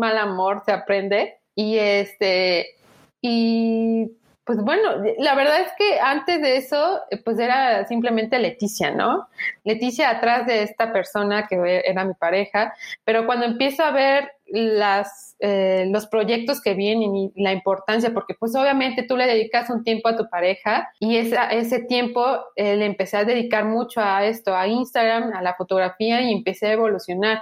mal amor se aprende. Y este, y pues bueno, la verdad es que antes de eso, pues era simplemente Leticia, ¿no? Leticia atrás de esta persona que era mi pareja, pero cuando empiezo a ver las, eh, los proyectos que vienen y la importancia, porque pues obviamente tú le dedicas un tiempo a tu pareja y ese tiempo eh, le empecé a dedicar mucho a esto, a Instagram, a la fotografía y empecé a evolucionar.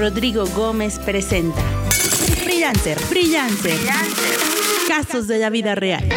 Rodrigo Gómez presenta Freelancer, Freelancer. Casos de la vida real.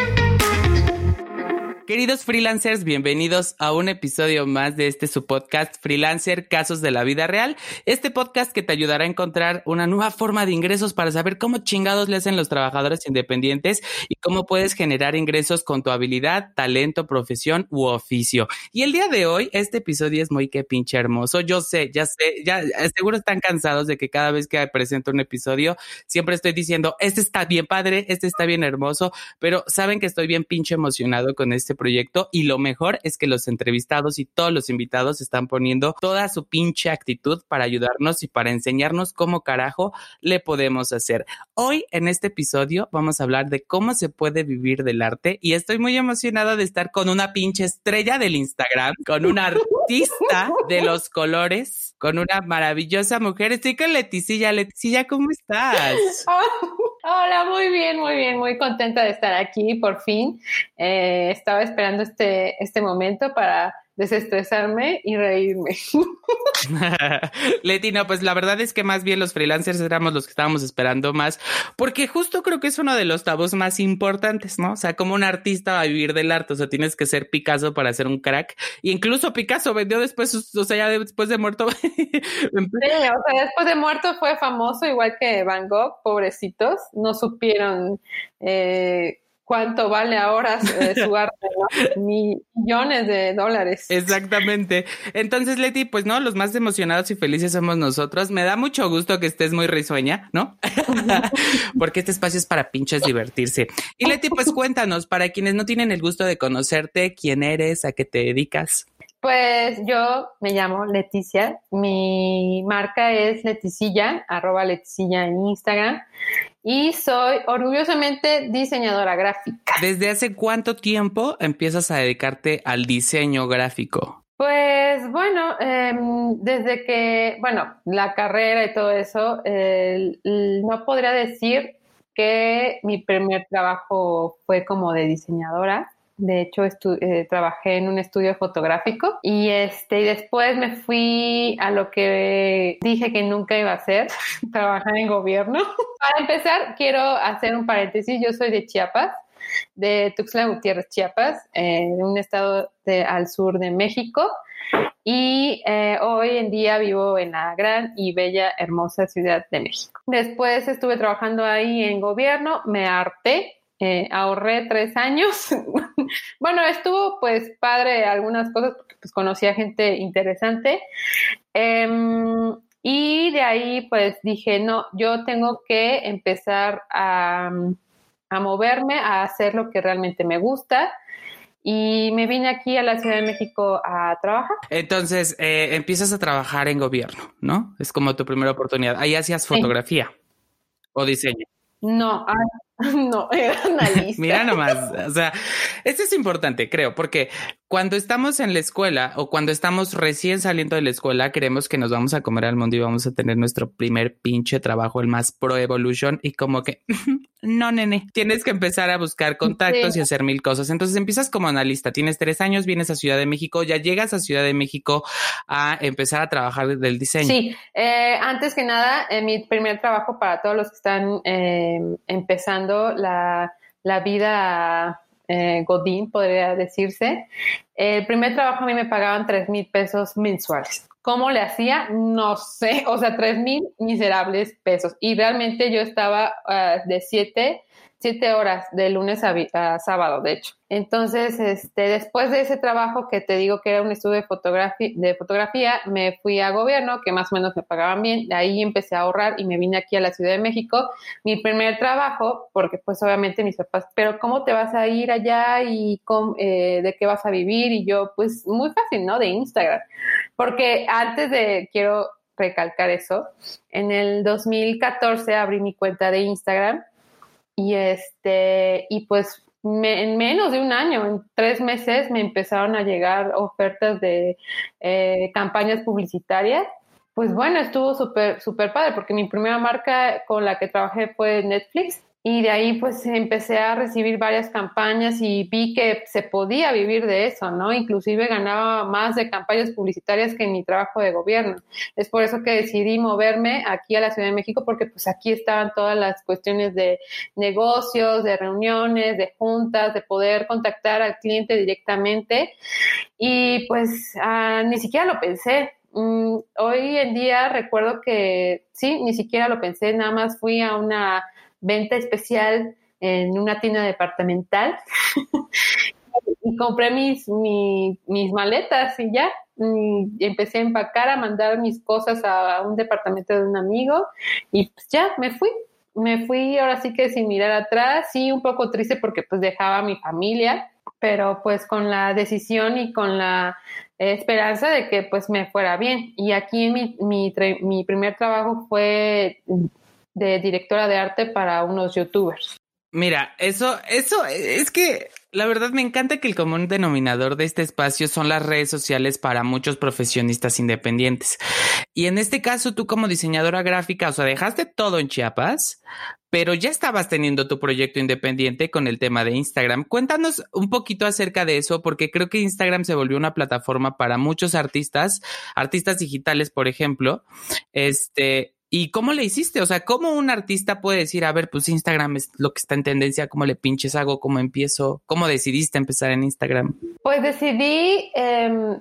Queridos freelancers, bienvenidos a un episodio más de este su podcast Freelancer Casos de la Vida Real. Este podcast que te ayudará a encontrar una nueva forma de ingresos para saber cómo chingados le hacen los trabajadores independientes y cómo puedes generar ingresos con tu habilidad, talento, profesión u oficio. Y el día de hoy, este episodio es muy que pinche hermoso. Yo sé, ya sé, ya seguro están cansados de que cada vez que presento un episodio siempre estoy diciendo, este está bien padre, este está bien hermoso, pero saben que estoy bien pinche emocionado con este proyecto y lo mejor es que los entrevistados y todos los invitados están poniendo toda su pinche actitud para ayudarnos y para enseñarnos cómo carajo le podemos hacer. Hoy en este episodio vamos a hablar de cómo se puede vivir del arte y estoy muy emocionada de estar con una pinche estrella del Instagram, con una artista de los colores, con una maravillosa mujer. Estoy con Leticilla. Leticilla, ¿cómo estás? Hola, muy bien, muy bien, muy contenta de estar aquí por fin. Eh, estaba esperando este, este momento para desestresarme y reírme. Leti, no, pues la verdad es que más bien los freelancers éramos los que estábamos esperando más, porque justo creo que es uno de los tabús más importantes, ¿no? O sea, como un artista va a vivir del arte, o sea, tienes que ser Picasso para ser un crack. Y incluso Picasso vendió después, o sea, ya después de muerto. sí, o sea, después de muerto fue famoso, igual que Van Gogh, pobrecitos, no supieron eh, cuánto vale ahora eh, su arte, ¿no? Millones de dólares. Exactamente. Entonces, Leti, pues no, los más emocionados y felices somos nosotros. Me da mucho gusto que estés muy risueña, ¿no? Porque este espacio es para pinches divertirse. Y Leti, pues cuéntanos, para quienes no tienen el gusto de conocerte, quién eres, a qué te dedicas. Pues yo me llamo Leticia, mi marca es Leticilla, arroba Leticilla en Instagram y soy orgullosamente diseñadora gráfica. ¿Desde hace cuánto tiempo empiezas a dedicarte al diseño gráfico? Pues bueno, em, desde que, bueno, la carrera y todo eso, no podría decir que mi primer trabajo fue como de diseñadora, de hecho, eh, trabajé en un estudio fotográfico y este, y después me fui a lo que dije que nunca iba a hacer, trabajar en gobierno. Para empezar, quiero hacer un paréntesis. Yo soy de Chiapas, de Tuxtla Gutiérrez, Chiapas, eh, un estado de, al sur de México. Y eh, hoy en día vivo en la gran y bella, hermosa Ciudad de México. Después estuve trabajando ahí en gobierno, me harté eh, ahorré tres años. bueno, estuvo pues padre algunas cosas porque pues conocí a gente interesante. Em, y de ahí pues dije, no, yo tengo que empezar a, a moverme, a hacer lo que realmente me gusta y me vine aquí a la Ciudad de México a trabajar. Entonces, eh, empiezas a trabajar en gobierno, ¿no? Es como tu primera oportunidad. Ahí hacías fotografía o diseño. No, no, era analista. Mira nomás, o sea, esto es importante, creo, porque cuando estamos en la escuela o cuando estamos recién saliendo de la escuela, creemos que nos vamos a comer al mundo y vamos a tener nuestro primer pinche trabajo, el más pro evolution, y como que no, nene, tienes que empezar a buscar contactos y hacer mil cosas. Entonces empiezas como analista, tienes tres años, vienes a Ciudad de México, ya llegas a Ciudad de México a empezar a trabajar del diseño. Sí, eh, antes que nada, eh, mi primer trabajo para todos los que están eh, empezando la, vida eh, Godín, podría decirse. El primer trabajo a mí me pagaban 3 mil pesos mensuales. ¿Cómo le hacía? No sé, o sea, 3 mil miserables pesos. Y realmente yo estaba ah, de 7 siete horas de lunes a, sábado, de hecho. Entonces, este, después de ese trabajo que te digo que era un estudio de de fotografía, me fui a gobierno, que más o menos me pagaban bien. De ahí empecé a ahorrar y me vine aquí a la Ciudad de México. Mi primer trabajo, porque pues obviamente mis papás, pero ¿cómo te vas a ir allá y eh, de qué vas a vivir? Y yo, pues muy fácil, ¿no? De Instagram. Porque antes de, quiero recalcar eso. En el 2014 abrí mi cuenta de Instagram y este, y pues en menos de un año, en tres meses, me empezaron a llegar ofertas de eh, campañas publicitarias. Pues bueno, estuvo súper, súper padre, porque mi primera marca con la que trabajé fue Netflix y de ahí pues empecé a recibir varias campañas y vi que se podía vivir de eso, ¿no? Inclusive ganaba más de campañas publicitarias que en mi trabajo de gobierno. Es por eso que decidí moverme aquí a la Ciudad de México porque pues aquí estaban todas las cuestiones de negocios, de reuniones, de juntas, de poder contactar al cliente directamente y pues ah, ni siquiera lo pensé. Mm, hoy en día recuerdo que sí, ni siquiera lo pensé, nada más fui a una venta especial en una tienda departamental y compré mis, mis, maletas y ya. Empecé a empacar, a mandar mis cosas a, un departamento de un amigo y pues ya me fui. Me fui ahora sí que sin mirar atrás, sí, un poco triste porque pues dejaba a mi familia, pero pues con la decisión y con la esperanza de que pues me fuera bien. Y aquí mi, mi, mi primer trabajo fue de directora de arte para unos youtubers. Mira, eso, eso es que la verdad me encanta que el común denominador de este espacio son las redes sociales para muchos profesionistas independientes. Y en este caso, tú como diseñadora gráfica, o sea, dejaste todo en Chiapas, pero ya estabas teniendo tu proyecto independiente con el tema de Instagram. Cuéntanos un poquito acerca de eso, porque creo que Instagram se volvió una plataforma para muchos artistas, artistas digitales, por ejemplo, este, ¿Y cómo le hiciste? O sea, ¿cómo un artista puede decir, a ver, pues Instagram es lo que está en tendencia, cómo le pinches hago, cómo empiezo? ¿Cómo decidiste empezar en Instagram? Pues decidí, eh,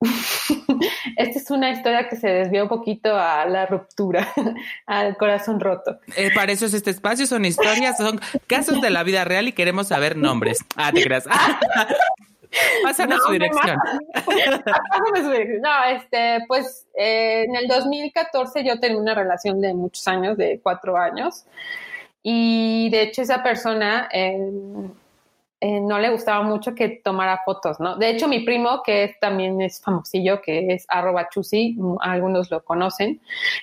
esta es una historia que se desvió un poquito a la ruptura, al corazón roto. Eh, para eso es este espacio, son historias, son casos de la vida real y queremos saber nombres. Ah, te creas. Pásame su dirección. Pásame su dirección. No, este, pues eh, en el 2014 yo tenía una relación de muchos años, de cuatro años. Y de hecho esa persona, eh, eh, no le gustaba mucho que tomara fotos, ¿no? De hecho, mi primo, que también es famosillo, que es arroba chusi, mm, algunos lo conocen,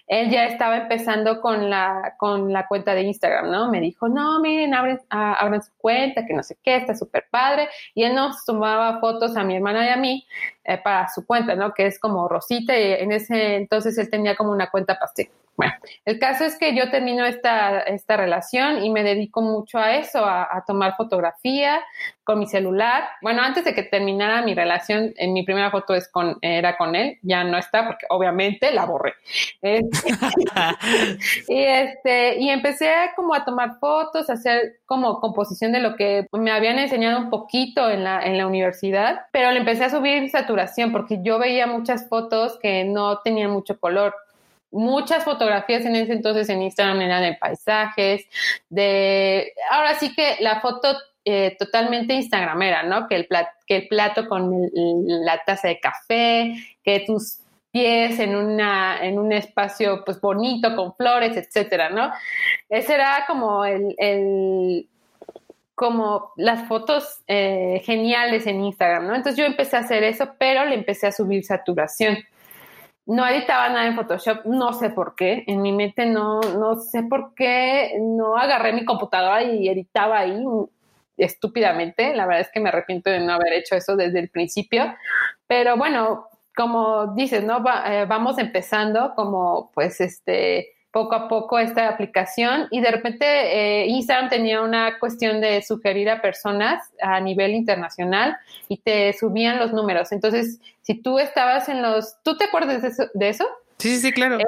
él ya estaba empezando con la, con la cuenta de Instagram, ¿no? Me dijo, no, miren, abren, ah, abren su cuenta, que no sé qué, está súper padre. Y él nos tomaba fotos a mi hermana y a mí eh, para su cuenta, ¿no? Que es como Rosita, y en ese entonces él tenía como una cuenta pastel. Bueno, el caso es que yo termino esta, esta relación y me dedico mucho a eso, a, tomar fotografía con mi celular. Bueno, antes de que terminara mi relación, en mi primera foto es con, era con él, ya no está porque obviamente la borré. y, este, y empecé como a tomar fotos, a hacer como composición de lo que me habían enseñado un poquito en la, en la universidad, pero le empecé a subir saturación porque yo veía muchas fotos que no tenían mucho color muchas fotografías en ese entonces en Instagram eran de paisajes, de, ahora sí que la foto eh, totalmente instagramera, ¿no? Que el, que el plato con la taza de café, que tus pies en, una, en un espacio pues bonito con flores, etcétera, ¿no? Ese era como el, como las fotos eh, geniales en Instagram, ¿no? Entonces yo empecé a hacer eso, pero le empecé a subir saturación. No editaba nada en Photoshop, no sé por qué. En mi mente no, no sé por qué no agarré mi computadora y editaba ahí estúpidamente. La verdad es que me arrepiento de no haber hecho eso desde el principio. Pero bueno, como dices, ¿no? Eh, vamos empezando como pues este poco a poco esta aplicación y de repente eh, Instagram tenía una cuestión de sugerir a personas a nivel internacional y te subían los números. Entonces, si tú estabas en los... ¿Tú te acuerdas de eso? Sí, sí, claro. Eh,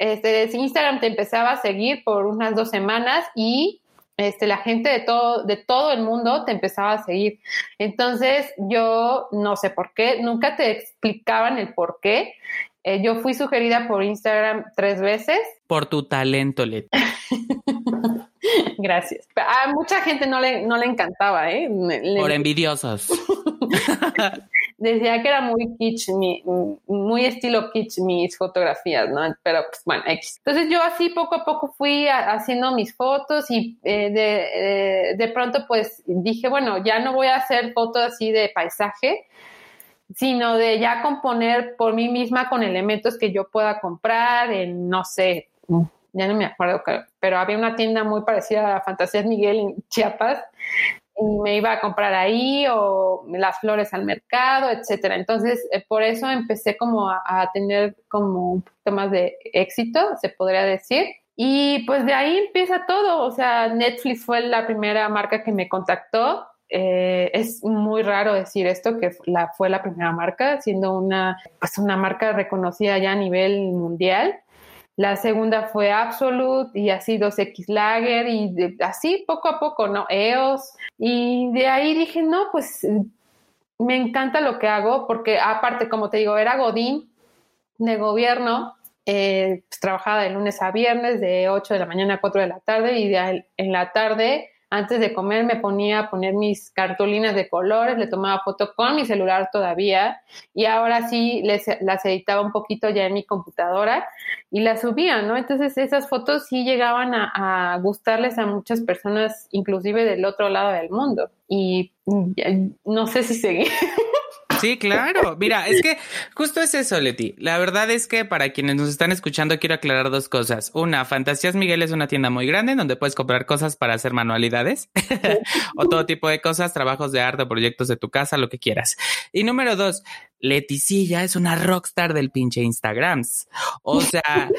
este, Instagram te empezaba a seguir por unas dos semanas y este, la gente de todo, de todo el mundo te empezaba a seguir. Entonces, yo no sé por qué, nunca te explicaban el por qué. Eh, yo fui sugerida por Instagram tres veces. Por tu talento, Leti. Gracias. A mucha gente no le, no le encantaba, ¿eh? Por envidiosos. Decía que era muy kitsch, muy estilo kitsch mis fotografías, ¿no? Pero pues bueno, Entonces yo así poco a poco fui haciendo mis fotos y eh, de, eh, de pronto pues dije, bueno, ya no voy a hacer fotos así de paisaje, sino de ya componer por mí misma con elementos que yo pueda comprar en, no sé, ya no me acuerdo, pero había una tienda muy parecida a Fantasías Miguel en Chiapas y me iba a comprar ahí o las flores al mercado, etcétera. Entonces, eh, por eso empecé como a, a, tener como un poquito más de éxito, se podría decir. Y pues de ahí empieza todo, o sea, Netflix fue la primera marca que me contactó. Eh, es muy raro decir esto, que la, fue la primera marca, siendo una, pues una marca reconocida ya a nivel mundial. La segunda fue Absolute y así 2X Lager y así poco a poco, ¿no? EOS. Y de ahí dije, no, pues me encanta lo que hago porque aparte, como te digo, era Godín de gobierno. Eh, pues, trabajaba de lunes a viernes de 8 de la mañana a 4 de la tarde y de, en la tarde antes de comer me ponía a poner mis cartulinas de colores, le tomaba foto con mi celular todavía y ahora sí les, las editaba un poquito ya en mi computadora y las subía, ¿no? Entonces esas fotos sí llegaban a, a gustarles a muchas personas, inclusive del otro lado del mundo. Y no sé si seguí. Sí, claro. Mira, es que justo es eso, Leti. La verdad es que para quienes nos están escuchando quiero aclarar dos cosas. Una, Fantasías Miguel es una tienda muy grande donde puedes comprar cosas para hacer manualidades o todo tipo de cosas, trabajos de arte, proyectos de tu casa, lo que quieras. Y número dos, Leticilla es una rockstar del pinche Instagrams. O sea,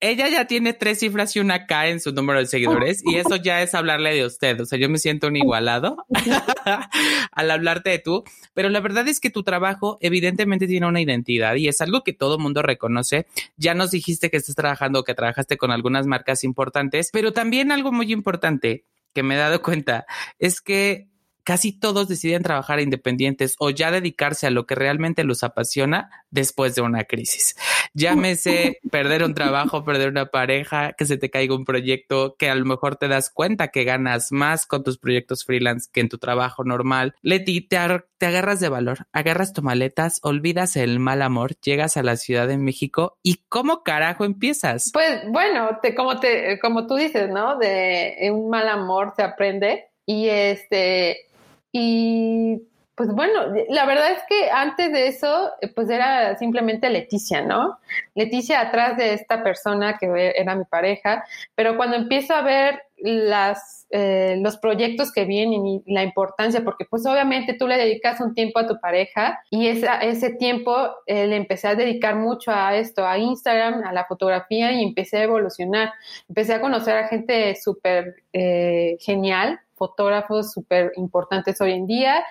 ella ya tiene tres cifras y una K en su número de seguidores y eso ya es hablarle de usted. O sea, yo me siento un igualado al hablarte de tú, pero la verdad es que tu trabajo evidentemente tiene una identidad y es algo que todo mundo reconoce. Ya nos dijiste que estás trabajando, que trabajaste con algunas marcas importantes, pero también algo muy importante que me he dado cuenta es que casi todos deciden trabajar independientes o ya dedicarse a lo que realmente los apasiona después de una crisis. Llámese perder un trabajo, perder una pareja, que se te caiga un proyecto, que a lo mejor te das cuenta que ganas más con tus proyectos freelance que en tu trabajo normal. Leti, te, te agarras de valor, agarras tu maletas, olvidas el mal amor, llegas a la Ciudad de México y ¿cómo carajo empiezas? Pues bueno, te, como, te, como tú dices, ¿no? De un mal amor se aprende. Y este, y pues bueno, la verdad es que antes de eso, pues era simplemente Leticia, ¿no? Leticia atrás de esta persona que era mi pareja, pero cuando empiezo a ver eh, los proyectos que vienen y la importancia, porque pues obviamente tú le dedicas un tiempo a tu pareja y ese tiempo eh, le empecé a dedicar mucho a esto, a Instagram, a la fotografía y empecé a evolucionar. Empecé a conocer a gente súper eh, genial fotógrafos súper importantes hoy en día,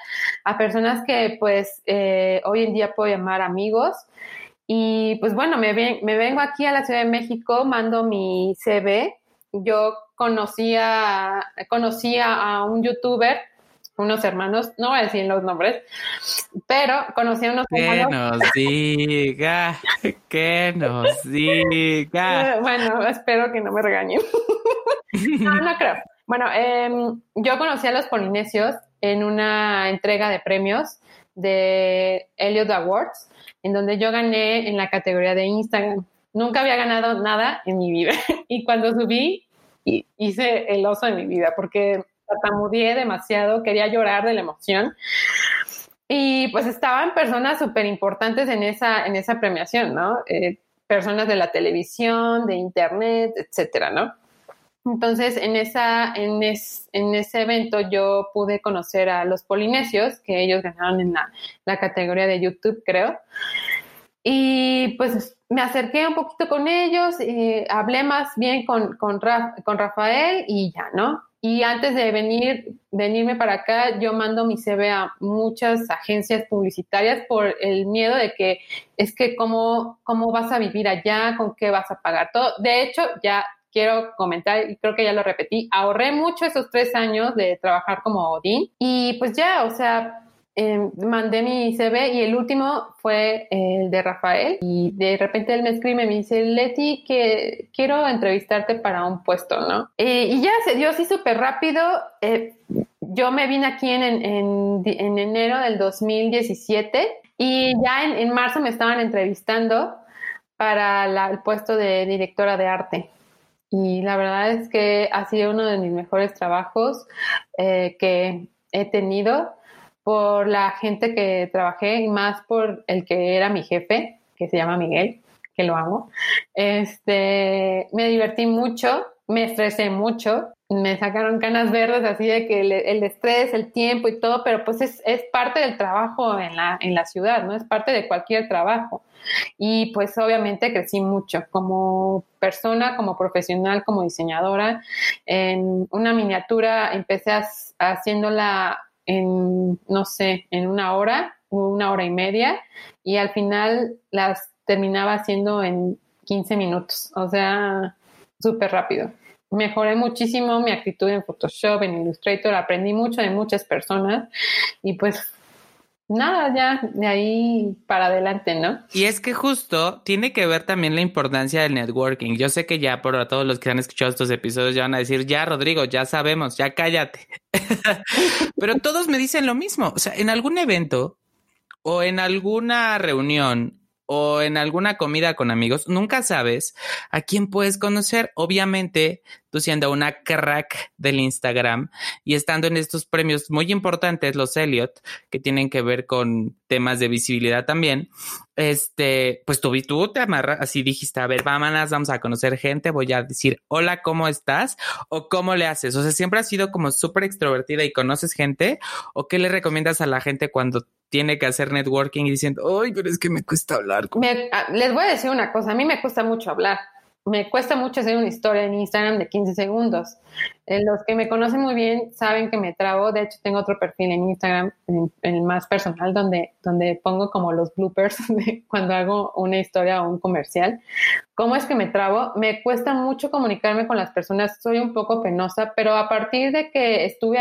a personas que pues eh, hoy en día puedo llamar amigos. Y pues bueno, me, me vengo aquí a la Ciudad de México, mando mi CV. Yo conocía, conocía a un youtuber unos hermanos, no voy a decir los nombres, pero conocí a unos que nos diga, que nos diga. Bueno, espero que no me regañen. no, no creo. Bueno, em, yo conocí a los polinesios en una entrega de premios de Elliot Awards, en donde yo gané en la categoría de Instagram. Nunca había ganado nada en mi vida. Y cuando subí, hice el oso de mi vida, porque tartamudeé demasiado, quería llorar de la emoción. Y pues estaban personas súper importantes en esa, en esa premiación, ¿no? Eh, personas de la televisión, de internet, etcétera, ¿no? Entonces, en, esa, en, en, ese evento yo pude conocer a los polinesios, que ellos ganaron en la, categoría de YouTube, creo. Y pues me acerqué un poquito con ellos, y hablé más bien con, con, con, Rafael y ya, ¿no? Y antes de venir, venirme para acá, yo mando mi CV a muchas agencias publicitarias por el miedo de que es que cómo, cómo vas a vivir allá, con qué vas a pagar todo. De hecho, ya quiero comentar, y creo que ya lo repetí, ahorré mucho esos tres años de trabajar como Odín y pues ya, o sea, eh, mandé mi CV y el último fue el de Rafael y de repente él me escribe me dice, Leti, que quiero entrevistarte para un puesto, ¿no? Eh, y ya se dio así súper rápido. Eh, yo me vine aquí en, en, en, enero del 2017 y ya en, en marzo me estaban entrevistando para el puesto de directora de arte. Y la verdad es que ha sido uno de mis mejores trabajos eh, que he tenido por la gente que trabajé y más por el que era mi jefe, que se llama Miguel, que lo amo. Este, me divertí mucho, me estresé mucho, me sacaron canas verdes así de que el, estrés, el tiempo y todo, pero pues es, es, parte del trabajo en la, en la ciudad, ¿no? Es parte de cualquier trabajo. Y pues obviamente crecí mucho como persona, como profesional, como diseñadora. En una miniatura empecé haciéndola en, no sé, en una hora, una hora y media, y al final las terminaba haciendo en 15 minutos, o sea, súper rápido. Mejoré muchísimo mi actitud en Photoshop, en Illustrator, aprendí mucho de muchas personas y pues nada, ya de ahí para adelante, ¿no? Y es que justo tiene que ver también la importancia del networking. Yo sé que ya por todos los que han escuchado estos episodios ya van a decir, ya Rodrigo, ya sabemos, ya cállate. Pero todos me dicen lo mismo. O sea, en algún evento o en alguna reunión o en alguna comida con amigos, nunca sabes a quién puedes conocer. Obviamente, tú siendo una crack del Instagram y estando en estos premios muy importantes, los Elliot, que tienen que ver con temas de visibilidad también, este, pues tú, tú te amarras, así dijiste, a ver, vámonos, vamos a conocer gente, voy a decir, hola, ¿cómo estás? O cómo le haces. O sea, siempre has sido como súper extrovertida y conoces gente, o qué le recomiendas a la gente cuando tiene que hacer networking y diciendo, ay, pero es que me cuesta hablar. Ah, les voy a decir una cosa, a mí me cuesta mucho hablar. Me cuesta mucho hacer una historia en Instagram de 15 segundos. Eh, los que me conocen muy bien saben que me trabo. De hecho, tengo otro perfil en Instagram, en, el más personal, donde, donde pongo como los bloopers de cuando hago una historia o un comercial. ¿Cómo es que me trabo? Me cuesta mucho comunicarme con las personas. Soy un poco penosa, pero a partir de que estuve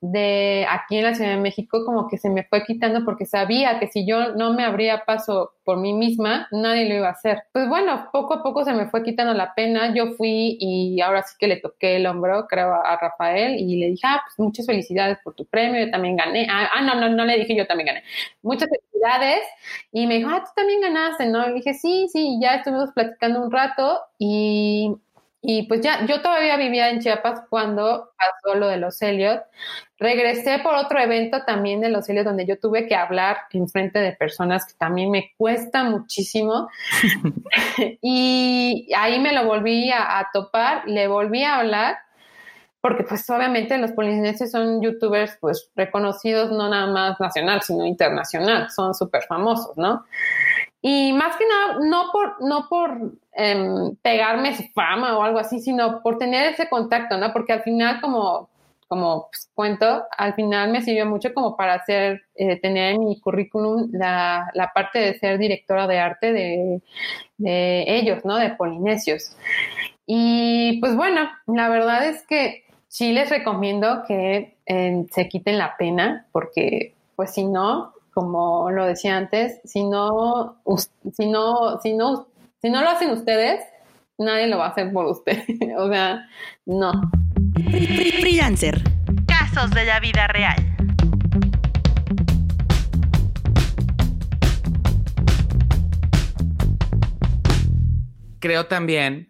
de aquí en la Ciudad de México como que se me fue quitando porque sabía que si yo no me abría paso por mí misma, nadie lo iba a hacer. Pues bueno, poco a poco se me fue quitando la pena. Yo fui y ahora sí que le toqué el hombro, creo, a Rafael y le dije, ah, pues muchas felicidades por tu premio, yo también gané. Ah, ah, no, no, no le dije yo también gané. Muchas felicidades. Y me dijo, ah, tú también ganaste, ¿no? Y le dije, sí, sí, ya estuvimos platicando un rato y y pues ya, yo todavía vivía en Chiapas cuando pasó lo de los Elliot. Regresé por otro evento también de los Elliot donde yo tuve que hablar en frente de personas que también me cuesta muchísimo. y ahí me lo volví a, topar, le volví a hablar, porque pues obviamente los polinesios son youtubers pues reconocidos no nada más nacional, sino internacional, son súper famosos, ¿no? Y más que nada, no por, no por em, pegarme su fama o algo así, sino por tener ese contacto, ¿no? Porque al final, como, como pues, cuento, al final me sirvió mucho como para hacer, eh, tener en mi currículum la, la, parte de ser directora de arte de, de ellos, ¿no? De polinesios. Y pues bueno, la verdad es que sí les recomiendo que eh, se quiten la pena, porque pues si no, como lo decía antes, si no, si no, si no, si no lo hacen ustedes, nadie lo va a hacer por usted. o sea, no. Freelancer. Casos de la vida real. Creo también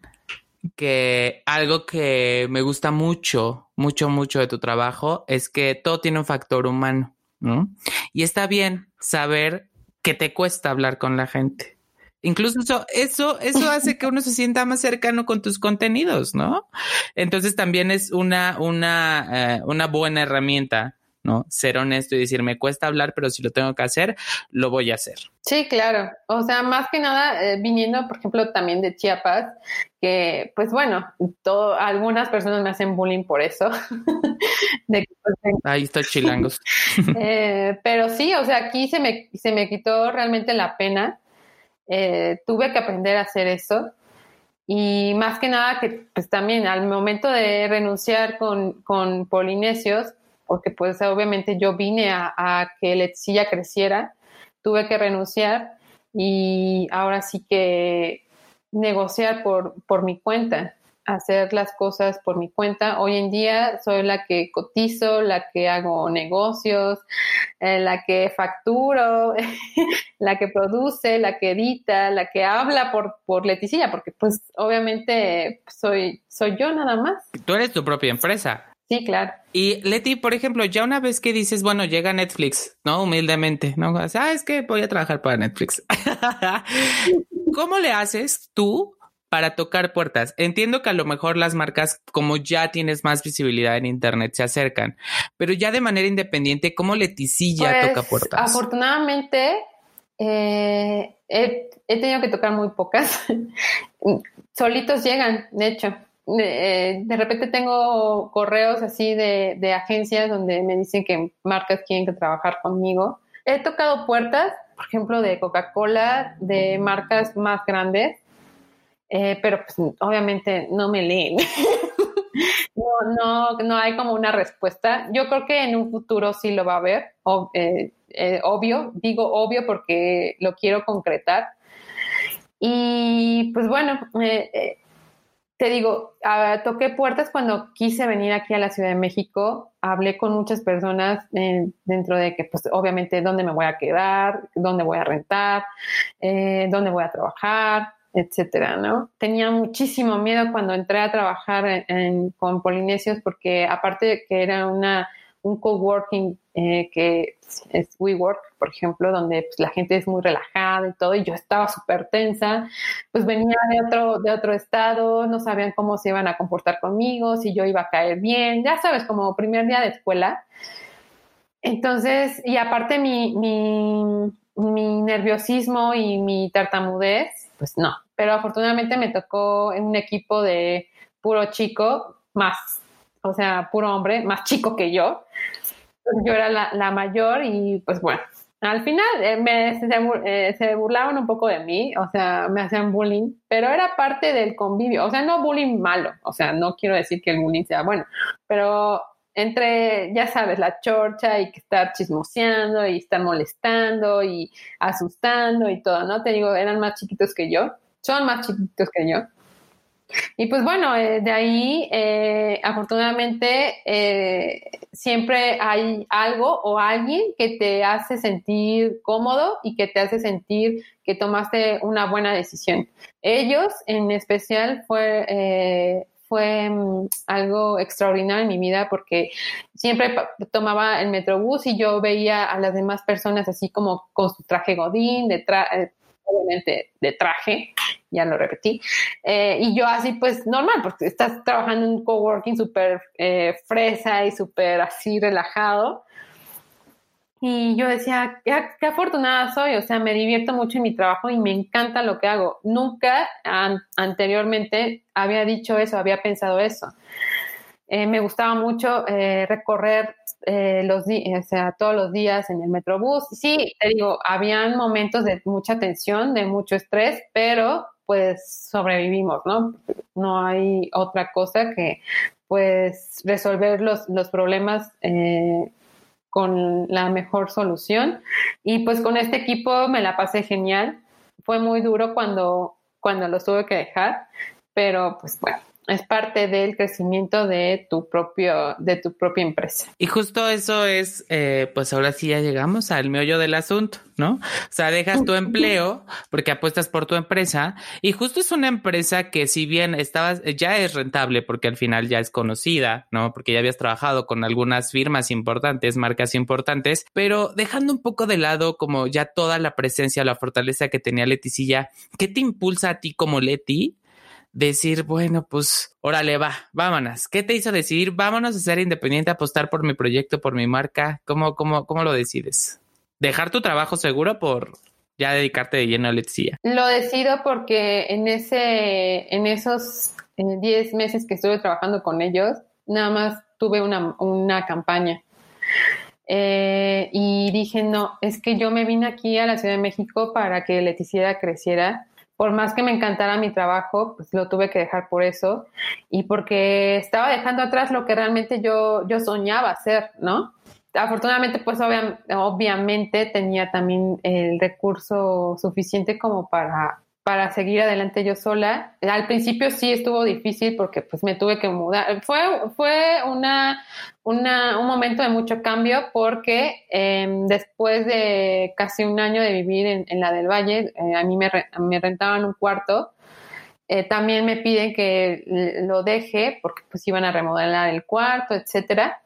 que algo que me gusta mucho, mucho, mucho de tu trabajo es que todo tiene un factor humano. ¿No? Y está bien saber que te cuesta hablar con la gente. Incluso eso, eso, eso hace que uno se sienta más cercano con tus contenidos, ¿no? Entonces también es una, una, eh, una buena herramienta ¿no? Ser honesto y decir, me cuesta hablar, pero si lo tengo que hacer, lo voy a hacer. Sí, claro. O sea, más que nada, eh, viniendo, por ejemplo, también de Chiapas, que, pues bueno, todo, algunas personas me hacen bullying por eso. de pues, Ahí está chilangos. Eh, pero sí, o sea, aquí se me, se me quitó realmente la pena. Eh, tuve que aprender a hacer eso. Y más que nada que pues también al momento de renunciar con, con Polinesios, porque pues obviamente yo vine a, que Letsilla creciera, tuve que renunciar y ahora sí que negociar por, por mi cuenta, hacer las cosas por mi cuenta. Hoy en día soy la que cotizo, la que hago negocios, eh, la que facturo, la que produce, la que edita, la que habla por, por Leticilla, porque pues obviamente soy, soy yo nada más. Tú eres tu propia empresa. Sí, claro. Y Leti, por ejemplo, ya una vez que dices, bueno, llega Netflix, ¿no? Humildemente, ¿no? ah, es que voy a trabajar para Netflix. ¿Cómo le haces tú para tocar puertas? Entiendo que a lo mejor las marcas, como ya tienes más visibilidad en Internet, se acercan, pero ya de manera independiente, ¿cómo Leticilla Pues, toca puertas? Afortunadamente, eh, he, he tenido que tocar muy pocas. Solitos llegan, de hecho. De, eh, de repente tengo correos así de, de agencias donde me dicen que marcas quieren que trabajar conmigo. He tocado puertas, por ejemplo, de Coca-Cola, de marcas más grandes, eh, pero pues obviamente no me leen. no, no, no hay como una respuesta. Yo creo que en un futuro sí lo va a haber, eh, eh, obvio, digo obvio porque lo quiero concretar. Y pues bueno, te digo, ah, toqué puertas cuando quise venir aquí a la Ciudad de México, hablé con muchas personas dentro de que, pues obviamente, dónde me voy a quedar, dónde voy a rentar, dónde voy a trabajar, etcétera, ¿no? Tenía muchísimo miedo cuando entré a trabajar con polinesios porque aparte de que era una, un coworking eh, que es WeWork, por ejemplo, donde pues, la gente es muy relajada y todo, y yo estaba súper tensa, pues venía de otro, de otro estado, no sabían cómo se iban a comportar conmigo, si yo iba a caer bien, ya sabes, como primer día de escuela. Entonces, y aparte mi, mi nerviosismo y mi tartamudez, pues no. Pero afortunadamente me tocó en un equipo de puro chico, más, o sea, puro hombre, más chico que yo. Yo era la, mayor y pues bueno, al final eh, me, se, eh, se burlaban un poco de mí, o sea, me hacían bullying, pero era parte del convivio, o sea, no bullying malo, o sea, no quiero decir que el bullying sea bueno, pero entre, ya sabes, la chorcha y que estar chismoseando y estar molestando y asustando y todo, ¿no? Te digo, eran más chiquitos que yo, son más chiquitos que yo. Y pues bueno, eh, de ahí, eh, afortunadamente, eh, siempre hay algo o alguien que te hace sentir cómodo y que te hace sentir que tomaste una buena decisión. Ellos, en especial, fue, fue mm, algo extraordinario en mi vida porque siempre tomaba el metrobús y yo veía a las demás personas así como con su traje godín, de tra- eh, obviamente de traje, ya lo repetí, eh, y yo así pues normal, porque estás trabajando en un coworking súper eh, fresa y súper así relajado. Y yo decía, qué, qué afortunada soy, o sea, me divierto mucho en mi trabajo y me encanta lo que hago. Nunca an- anteriormente había dicho eso, había pensado eso. Eh, me gustaba mucho eh, recorrer eh, los o sea, todos los días en el metrobús. Sí, te digo, habían momentos de mucha tensión, de mucho estrés, pero pues sobrevivimos, ¿no? No hay otra cosa que pues resolver los, los problemas eh, con la mejor solución. Y pues con este equipo me la pasé genial. Fue muy duro cuando, cuando los tuve que dejar, pero pues bueno, es parte del crecimiento de tu propio, de tu propia empresa. Y justo eso es, eh, pues ahora sí ya llegamos al meollo del asunto, ¿no? O sea, dejas tu empleo porque apuestas por tu empresa y justo es una empresa que si bien estabas, ya es rentable porque al final ya es conocida, ¿no? Porque ya habías trabajado con algunas firmas importantes, marcas importantes, pero dejando un poco de lado como ya toda la presencia, la fortaleza que tenía Leticilla, ¿qué te impulsa a ti como Leti? Decir, bueno, pues, órale, va, vámonos. ¿Qué te hizo decidir? Vámonos a ser independiente, apostar por mi proyecto, por mi marca. ¿Cómo, cómo, cómo lo decides? ¿Dejar tu trabajo seguro por ya dedicarte de lleno a Letizia? Lo decido porque en ese, en esos 10 meses que estuve trabajando con ellos, nada más tuve una, una campaña. Eh, y dije, no, es que yo me vine aquí a la Ciudad de México para que Leticia creciera. Por más que me encantara mi trabajo, pues lo tuve que dejar por eso y porque estaba dejando atrás lo que realmente yo, yo soñaba hacer, ¿no? Afortunadamente, pues obvia, obviamente tenía también el recurso suficiente como para, para seguir adelante yo sola. Al principio sí estuvo difícil porque pues me tuve que mudar. Fue, fue una, una, un momento de mucho cambio porque eh, después de casi un año de vivir en, en la del Valle, eh, a mí me, re, me, rentaban un cuarto eh, también me piden que lo deje porque pues iban a remodelar el cuarto, etcétera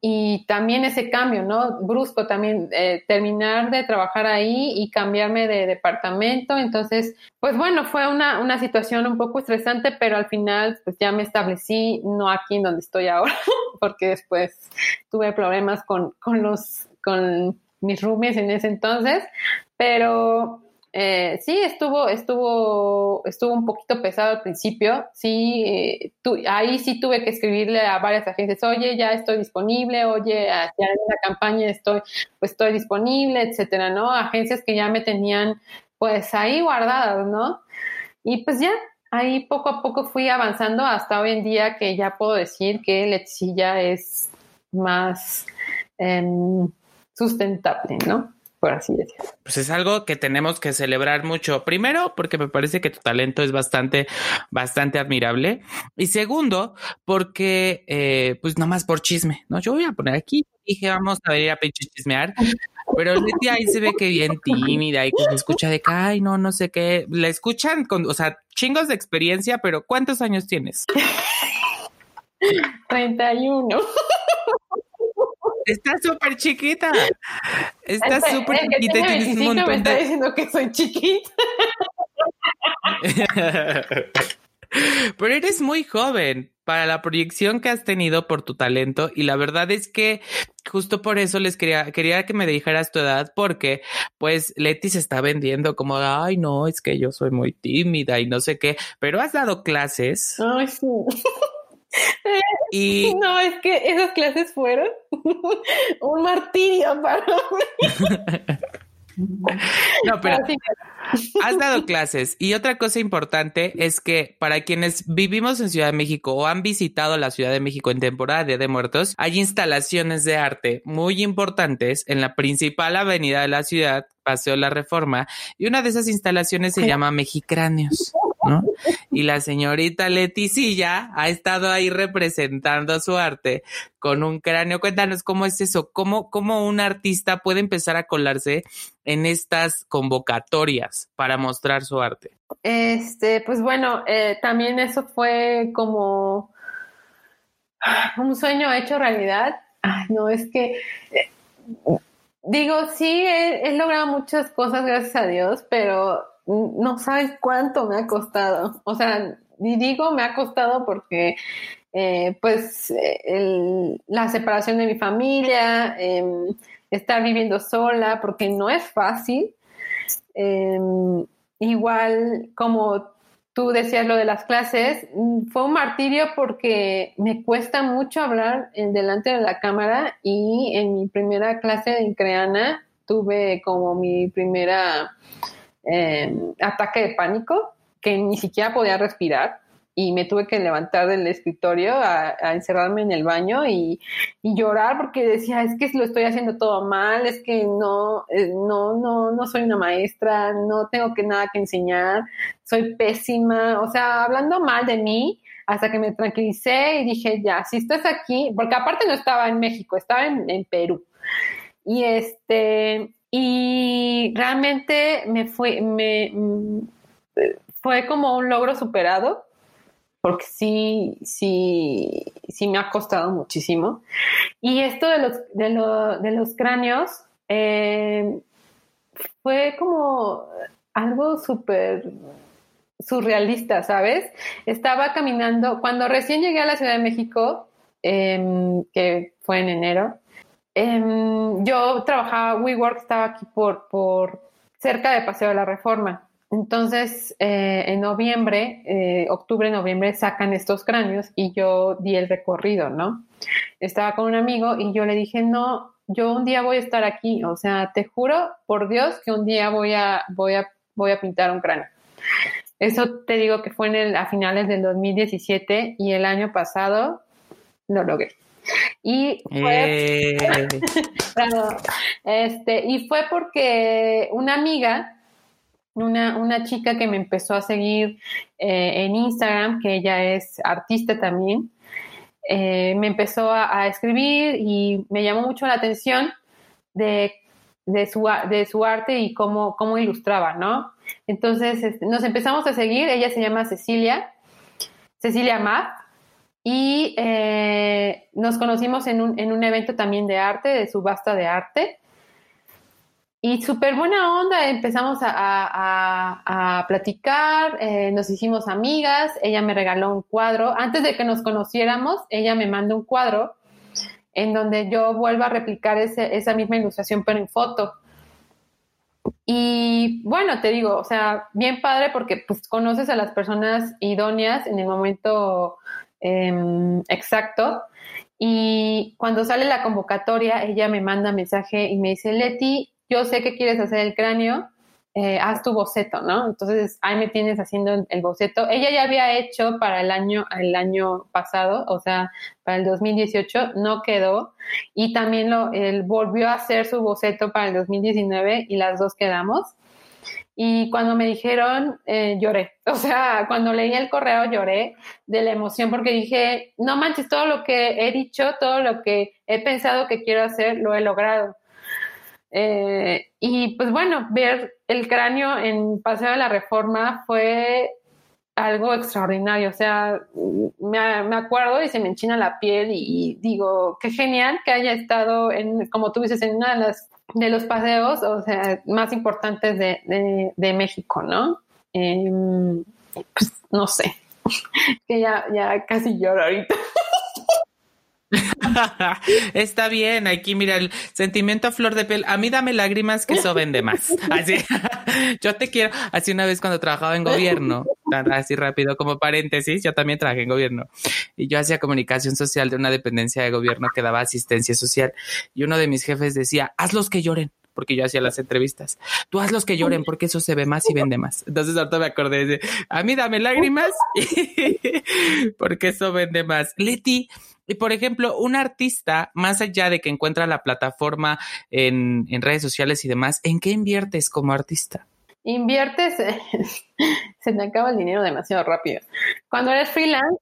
y también ese cambio, ¿no? Brusco también, eh, terminar de trabajar ahí y cambiarme de departamento. Entonces, pues bueno, fue una, una, situación un poco estresante, pero al final pues ya me establecí, no aquí en donde estoy ahora, porque después tuve problemas con, con los, con mis roomies en ese entonces, pero eh, sí, estuvo, estuvo, estuvo un poquito pesado al principio. Sí, eh, ahí sí tuve que escribirle a varias agencias, oye, ya estoy disponible, oye, en la campaña estoy, pues estoy disponible, etcétera, ¿no? Agencias que ya me tenían, pues ahí guardadas, ¿no? Y pues ya, ahí poco a poco fui avanzando hasta hoy en día que ya puedo decir que Letcilla es más em, sustentable, ¿no? Por así decirlo. Pues es algo que tenemos que celebrar mucho. Primero, porque me parece que tu talento es bastante, bastante admirable. Y segundo, porque, eh, pues nomás por chisme, ¿no? Yo voy a poner aquí, dije, vamos a ver a pinche chismear. Pero Leti ahí se ve que bien tímida y que se escucha de que, ay, no, no sé qué. La escuchan con, o sea, chingos de experiencia, pero ¿cuántos años tienes? 31. Está súper chiquita. Está súper chiquita y tienes un montón me está diciendo que soy chiquita. Pero eres muy joven para la proyección que has tenido por tu talento y la verdad es que justo por eso les quería, quería que me dijeras tu edad porque pues Leti se está vendiendo como, ay no, es que yo soy muy tímida y no sé qué, pero has dado clases. Ay, sí. Y... No, es que esas clases fueron un martirio para mí. No, pero has dado clases. Y otra cosa importante es que para quienes vivimos en Ciudad de México o han visitado la Ciudad de México en temporada de, de Muertos, hay instalaciones de arte muy importantes en la principal avenida de la ciudad, Paseo La Reforma, y una de esas instalaciones se llama Mexicráneos. Y la señorita Leticilla ha estado ahí representando su arte con un cráneo. Cuéntanos cómo es eso, cómo, cómo un artista puede empezar a colarse en estas convocatorias para mostrar su arte. Este, pues bueno, eh, también eso fue como un sueño hecho realidad. Ay, no, es que eh, digo, sí, he logrado muchas cosas, gracias a Dios, pero no sabes cuánto me ha costado. O sea, y digo me ha costado porque eh, pues la separación de mi familia, em, estar viviendo sola, porque no es fácil. Em, igual como tú decías lo de las clases, fue un martirio porque me cuesta mucho hablar en delante de la cámara y en mi primera clase de Increana tuve como mi primera eh, ataque de pánico que ni siquiera podía respirar y me tuve que levantar del escritorio a, encerrarme en el baño y, llorar porque decía, es que lo estoy haciendo todo mal, es que no, eh, no, no, no soy una maestra, no tengo que nada que enseñar, soy pésima, o sea, hablando mal de mí, hasta que me tranquilicé y dije, ya, si estás aquí, porque aparte no estaba en México, estaba en Perú. Y este, y realmente me fue, me, mm, fue como un logro superado, porque sí, sí, sí me ha costado muchísimo. Y esto de los, de, de los cráneos eh, fue como algo súper surrealista, ¿sabes? Estaba caminando, cuando recién llegué a la Ciudad de México, em, que fue en enero, Em, yo trabajaba, WeWork estaba aquí por, por cerca de Paseo de la Reforma. Entonces, eh, en noviembre, eh, octubre, noviembre, sacan estos cráneos y yo di el recorrido, ¿no? Estaba con un amigo y yo le dije, no, yo un día voy a estar aquí, o sea, te juro por Dios que un día voy a, voy a, voy a pintar un cráneo. Eso te digo que fue en el, a finales del 2017 y el año pasado lo logré. Y fue, eh. este, y fue porque una amiga, una, una, chica que me empezó a seguir eh, en Instagram, que ella es artista también, eh, me empezó a, escribir y me llamó mucho la atención de, de, su, de su arte y cómo, cómo ilustraba, ¿no? Entonces este, nos empezamos a seguir, ella se llama Cecilia, Cecilia Matt, y eh, nos conocimos en un, en un evento también de arte, de subasta de arte. Y súper buena onda, empezamos a, platicar, eh, nos hicimos amigas, ella me regaló un cuadro. Antes de que nos conociéramos, ella me mandó un cuadro en donde yo vuelvo a replicar esa misma ilustración, pero en foto. Y bueno, te digo, o sea, bien padre porque pues conoces a las personas idóneas en el momento em, exacto. Y cuando sale la convocatoria, ella me manda mensaje y me dice, Leti, yo sé que quieres hacer el cráneo, eh, haz tu boceto, ¿no? Entonces ahí me tienes haciendo el boceto. Ella ya había hecho para el año, el año pasado, o sea, para el 2018, no quedó. Y también lo, él volvió a hacer su boceto para el 2019 y las dos quedamos. Y cuando me dijeron, eh, lloré. O sea, cuando leí el correo lloré de la emoción porque dije, no manches, todo lo que he dicho, todo lo que he pensado que quiero hacer, lo he logrado. Eh, y pues bueno, ver el cráneo en Paseo de la Reforma fue algo extraordinario. O sea, me, acuerdo y se me enchina la piel y, digo, qué genial que haya estado en, como tú dices, en uno de las de los paseos, o sea, más importantes de, de, México, ¿no? Em, pues no sé, que ya, ya casi lloro ahorita. Está bien, aquí mira el sentimiento a flor de piel. A mí dame lágrimas que eso vende más. Así, yo te quiero. Así una vez cuando trabajaba en gobierno, así rápido como paréntesis, yo también trabajé en gobierno y yo hacía comunicación social de una dependencia de gobierno que daba asistencia social y uno de mis jefes decía, hazlos que lloren porque yo hacía las entrevistas. Tú haz los que lloren porque eso se ve más y vende más. Entonces ahorita me acordé de, a mí dame lágrimas porque eso vende más. Leti, y por ejemplo, un artista, más allá de que encuentra la plataforma en, redes sociales y demás, ¿en qué inviertes como artista? Inviertes, se te acaba el dinero demasiado rápido. Cuando eres freelance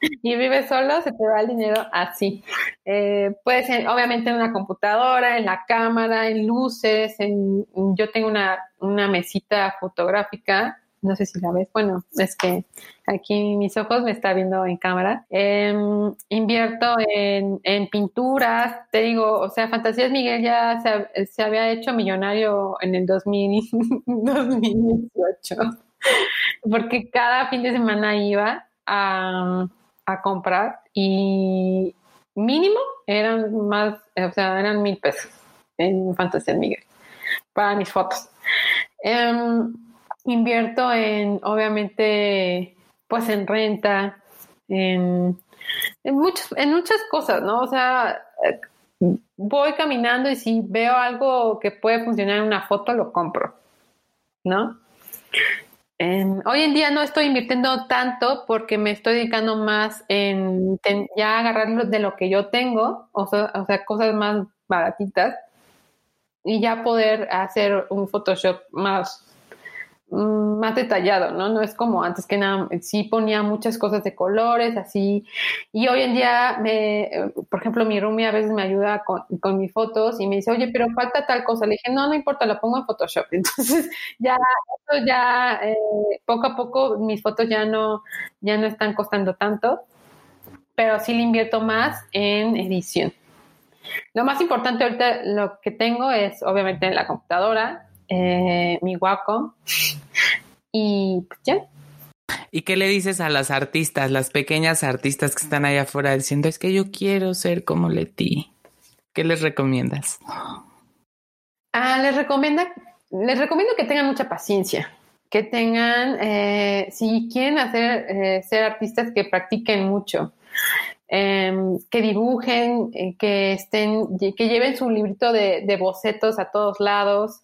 y vives solo, se te va el dinero así. Eh, puede ser, obviamente, en una computadora, en la cámara, en luces, en, yo tengo una mesita fotográfica no sé si la ves, bueno, es que aquí mis ojos me está viendo en cámara. Em, invierto en, pinturas, te digo, o sea, Fantasías Miguel ya se, había hecho millonario en el 2018, porque cada fin de semana iba a, a comprar y mínimo eran más, o sea, eran mil pesos en Fantasías Miguel para mis fotos. Em, invierto en, obviamente, pues en renta, en, en, en muchas cosas, ¿no? O sea, voy caminando y si veo algo que puede funcionar en una foto, lo compro, ¿no? hoy en día no estoy invirtiendo tanto porque me estoy dedicando más en ya agarrar de lo que yo tengo, o sea, cosas más baratitas, y ya poder hacer un Photoshop más más detallado, ¿no? No es como antes que nada, sí ponía muchas cosas de colores, así. Y hoy en día, me, eh, por ejemplo, mi roomie a veces me ayuda con, con, mis fotos y me dice, oye, pero falta tal cosa. Le dije, no, no importa, lo pongo en Photoshop. Entonces, ya, ya, eh, poco a poco, mis fotos ya no, ya no están costando tanto, pero sí le invierto más en edición. Lo más importante ahorita, lo que tengo es, obviamente, en la computadora, eh, mi Wacom y pues, ya. ¿Y qué le dices a las artistas, las pequeñas artistas que están allá afuera diciendo es que yo quiero ser como Leti? ¿Qué les recomiendas? Ah, les recomienda, les recomiendo que tengan mucha paciencia, que tengan, eh, si quieren hacer eh, ser artistas, que practiquen mucho, Em, que dibujen, eh, que estén, que lleven su librito de, bocetos a todos lados,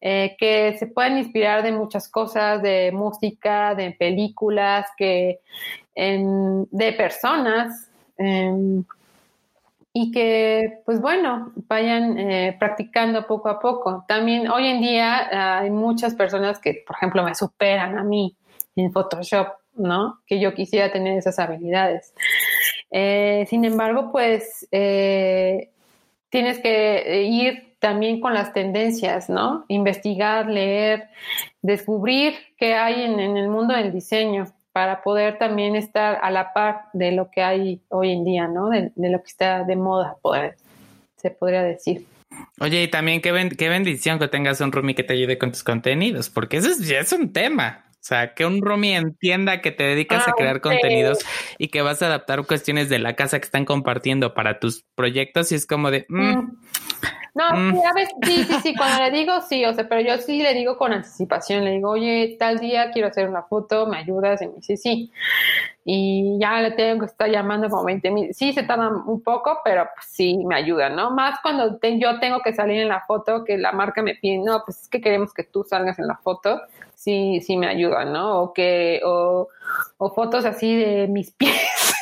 eh, que se puedan inspirar de muchas cosas, de música, de películas, que de personas. Em, y que, pues bueno, vayan eh, practicando poco a poco. También hoy en día hay muchas personas que, por ejemplo, me superan a mí en Photoshop, ¿no? Que yo quisiera tener esas habilidades. Eh, sin embargo, pues eh, tienes que ir también con las tendencias, ¿no? Investigar, leer, descubrir qué hay en, el mundo del diseño para poder también estar a la par de lo que hay hoy en día, ¿no? De, lo que está de moda, se podría decir. Oye, y también qué, qué bendición que tengas un roomie que te ayude con tus contenidos, porque eso es, ya es un tema. O sea, que un roomie entienda que te dedicas a crear contenidos y que vas a adaptar cuestiones de la casa que están compartiendo para tus proyectos y es como de... Mm, mm. No, mm. sí, sí, sí, cuando le digo sí, o sea, pero yo sí le digo con anticipación, le digo, oye, tal día quiero hacer una foto, ¿me ayudas? Y me dice, sí. Y ya le tengo que estar llamando como 20 mil. Sí, se tarda un poco, pero pues sí me ayuda, ¿no? Más cuando yo tengo que salir en la foto, que la marca me pide, no, pues es que queremos que tú salgas en la foto, sí, sí me ayuda, ¿no? O que, o, o fotos así de mis pies.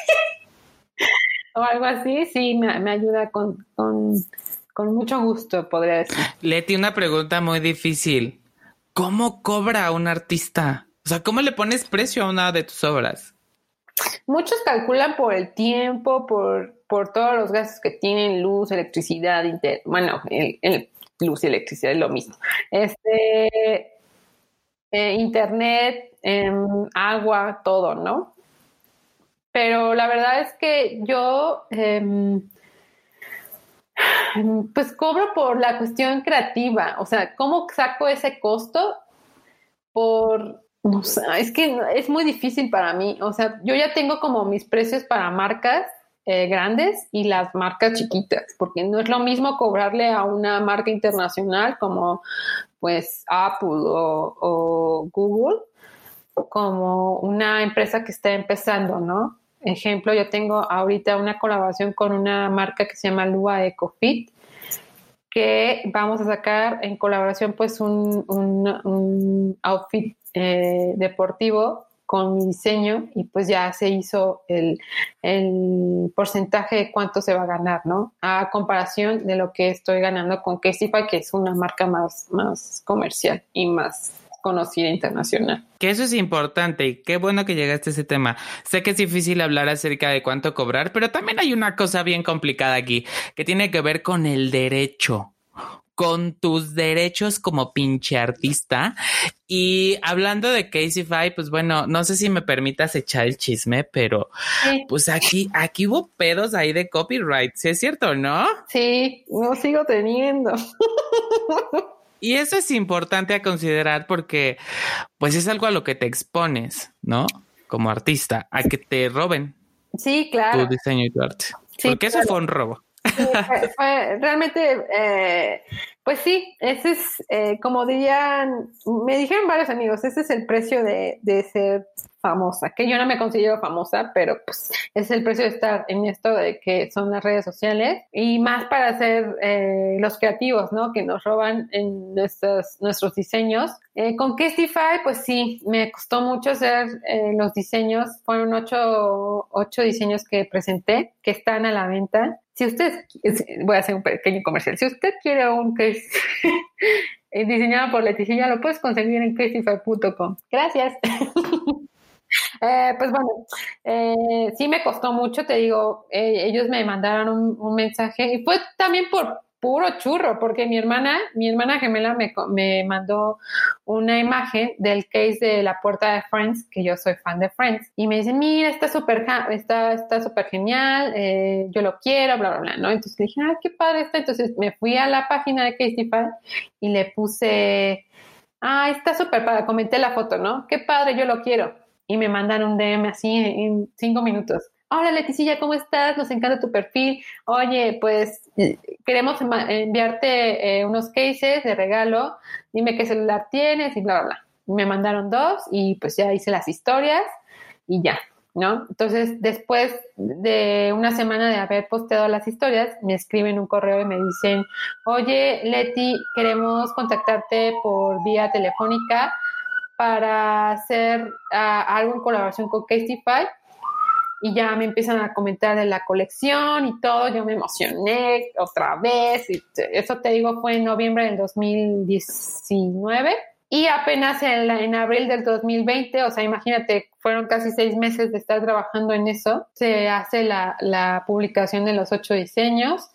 o algo así, sí, me, me ayuda con, con con mucho gusto, podría decir. Leti, una pregunta muy difícil. ¿Cómo cobra un artista? O sea, ¿cómo le pones precio a una de tus obras? Muchos calculan por el tiempo, por, por todos los gastos que tienen, luz, electricidad, bueno, el, luz y electricidad es lo mismo. Este, eh, internet, em, agua, todo, ¿no? Pero la verdad es que yo em, pues cobro por la cuestión creativa, o sea, ¿cómo saco ese costo? Por, no sé, es que es muy difícil para mí, o sea, yo ya tengo como mis precios para marcas eh, grandes y las marcas chiquitas, porque no es lo mismo cobrarle a una marca internacional como pues Apple o, o Google como una empresa que está empezando, ¿no? Ejemplo, yo tengo ahorita una colaboración con una marca que se llama Lua EcoFit, que vamos a sacar en colaboración pues un, un, outfit eh, deportivo con mi diseño y pues ya se hizo el, el, porcentaje de cuánto se va a ganar, ¿no? A comparación de lo que estoy ganando con Castify, que es una marca más, más comercial y más conocida internacional. Que eso es importante y qué bueno que llegaste a ese tema. Sé que es difícil hablar acerca de cuánto cobrar, pero también hay una cosa bien complicada aquí que tiene que ver con el derecho con tus derechos como pinche artista. Y hablando de Caseyfy, pues bueno, no sé si me permitas echar el chisme, pero pues aquí, aquí hubo pedos ahí de copyright, ¿sí es cierto, no? Sí, no sigo teniendo. Y eso es importante a considerar porque pues es algo a lo que te expones, ¿no? Como artista, a que te roben. Sí, claro. Tu diseño y tu arte. porque eso fue un robo. Realmente, eh, pues sí, ese es, eh, como dirían, me dijeron varios amigos, ese es el precio de, de ser famosa, que yo no me considero famosa, pero pues es el precio de estar en esto de que son las redes sociales y más para hacer eh, los creativos, ¿no? Que nos roban en nuestros, nuestros diseños. Eh, con Kestify, pues sí, me costó mucho hacer eh, los diseños. Fueron ocho, ocho diseños que presenté que están a la venta. Si usted, voy a hacer un pequeño comercial, si usted quiere un case diseñado por Leticia, lo puedes conseguir en castify.com. Gracias. Eh, pues bueno, eh, sí me costó mucho, te digo, eh, ellos me mandaron un, mensaje y fue también por puro churro, porque mi hermana, mi hermana gemela me, me mandó una imagen del case de la puerta de Friends, que yo soy fan de Friends, y me dice, mira, está súper está, está súper genial, yo lo quiero, bla, bla, bla, ¿no? Entonces dije, ay, qué padre está. Entonces me fui a la página de Castify y le puse, ah, está súper padre, comenté la foto, ¿no? Qué padre, yo lo quiero y me mandan un DM así en cinco minutos. Hola Leticia, ¿cómo estás? Nos encanta tu perfil. Oye, pues queremos enviarte eh, unos cases de regalo. Dime qué celular tienes y bla, bla, bla. Me mandaron dos y pues ya hice las historias y ya, ¿no? Entonces, después de una semana de haber posteado las historias, me escriben un correo y me dicen, oye, Leti, queremos contactarte por vía telefónica para hacer ah, algo en colaboración con Castify y ya me empiezan a comentar de la colección y todo, yo me emocioné otra vez, y eso te digo fue en noviembre del 2019 Y apenas en, en, abril del 2020, o sea, imagínate, fueron casi seis meses de estar trabajando en eso, se hace la, la publicación de los ocho diseños,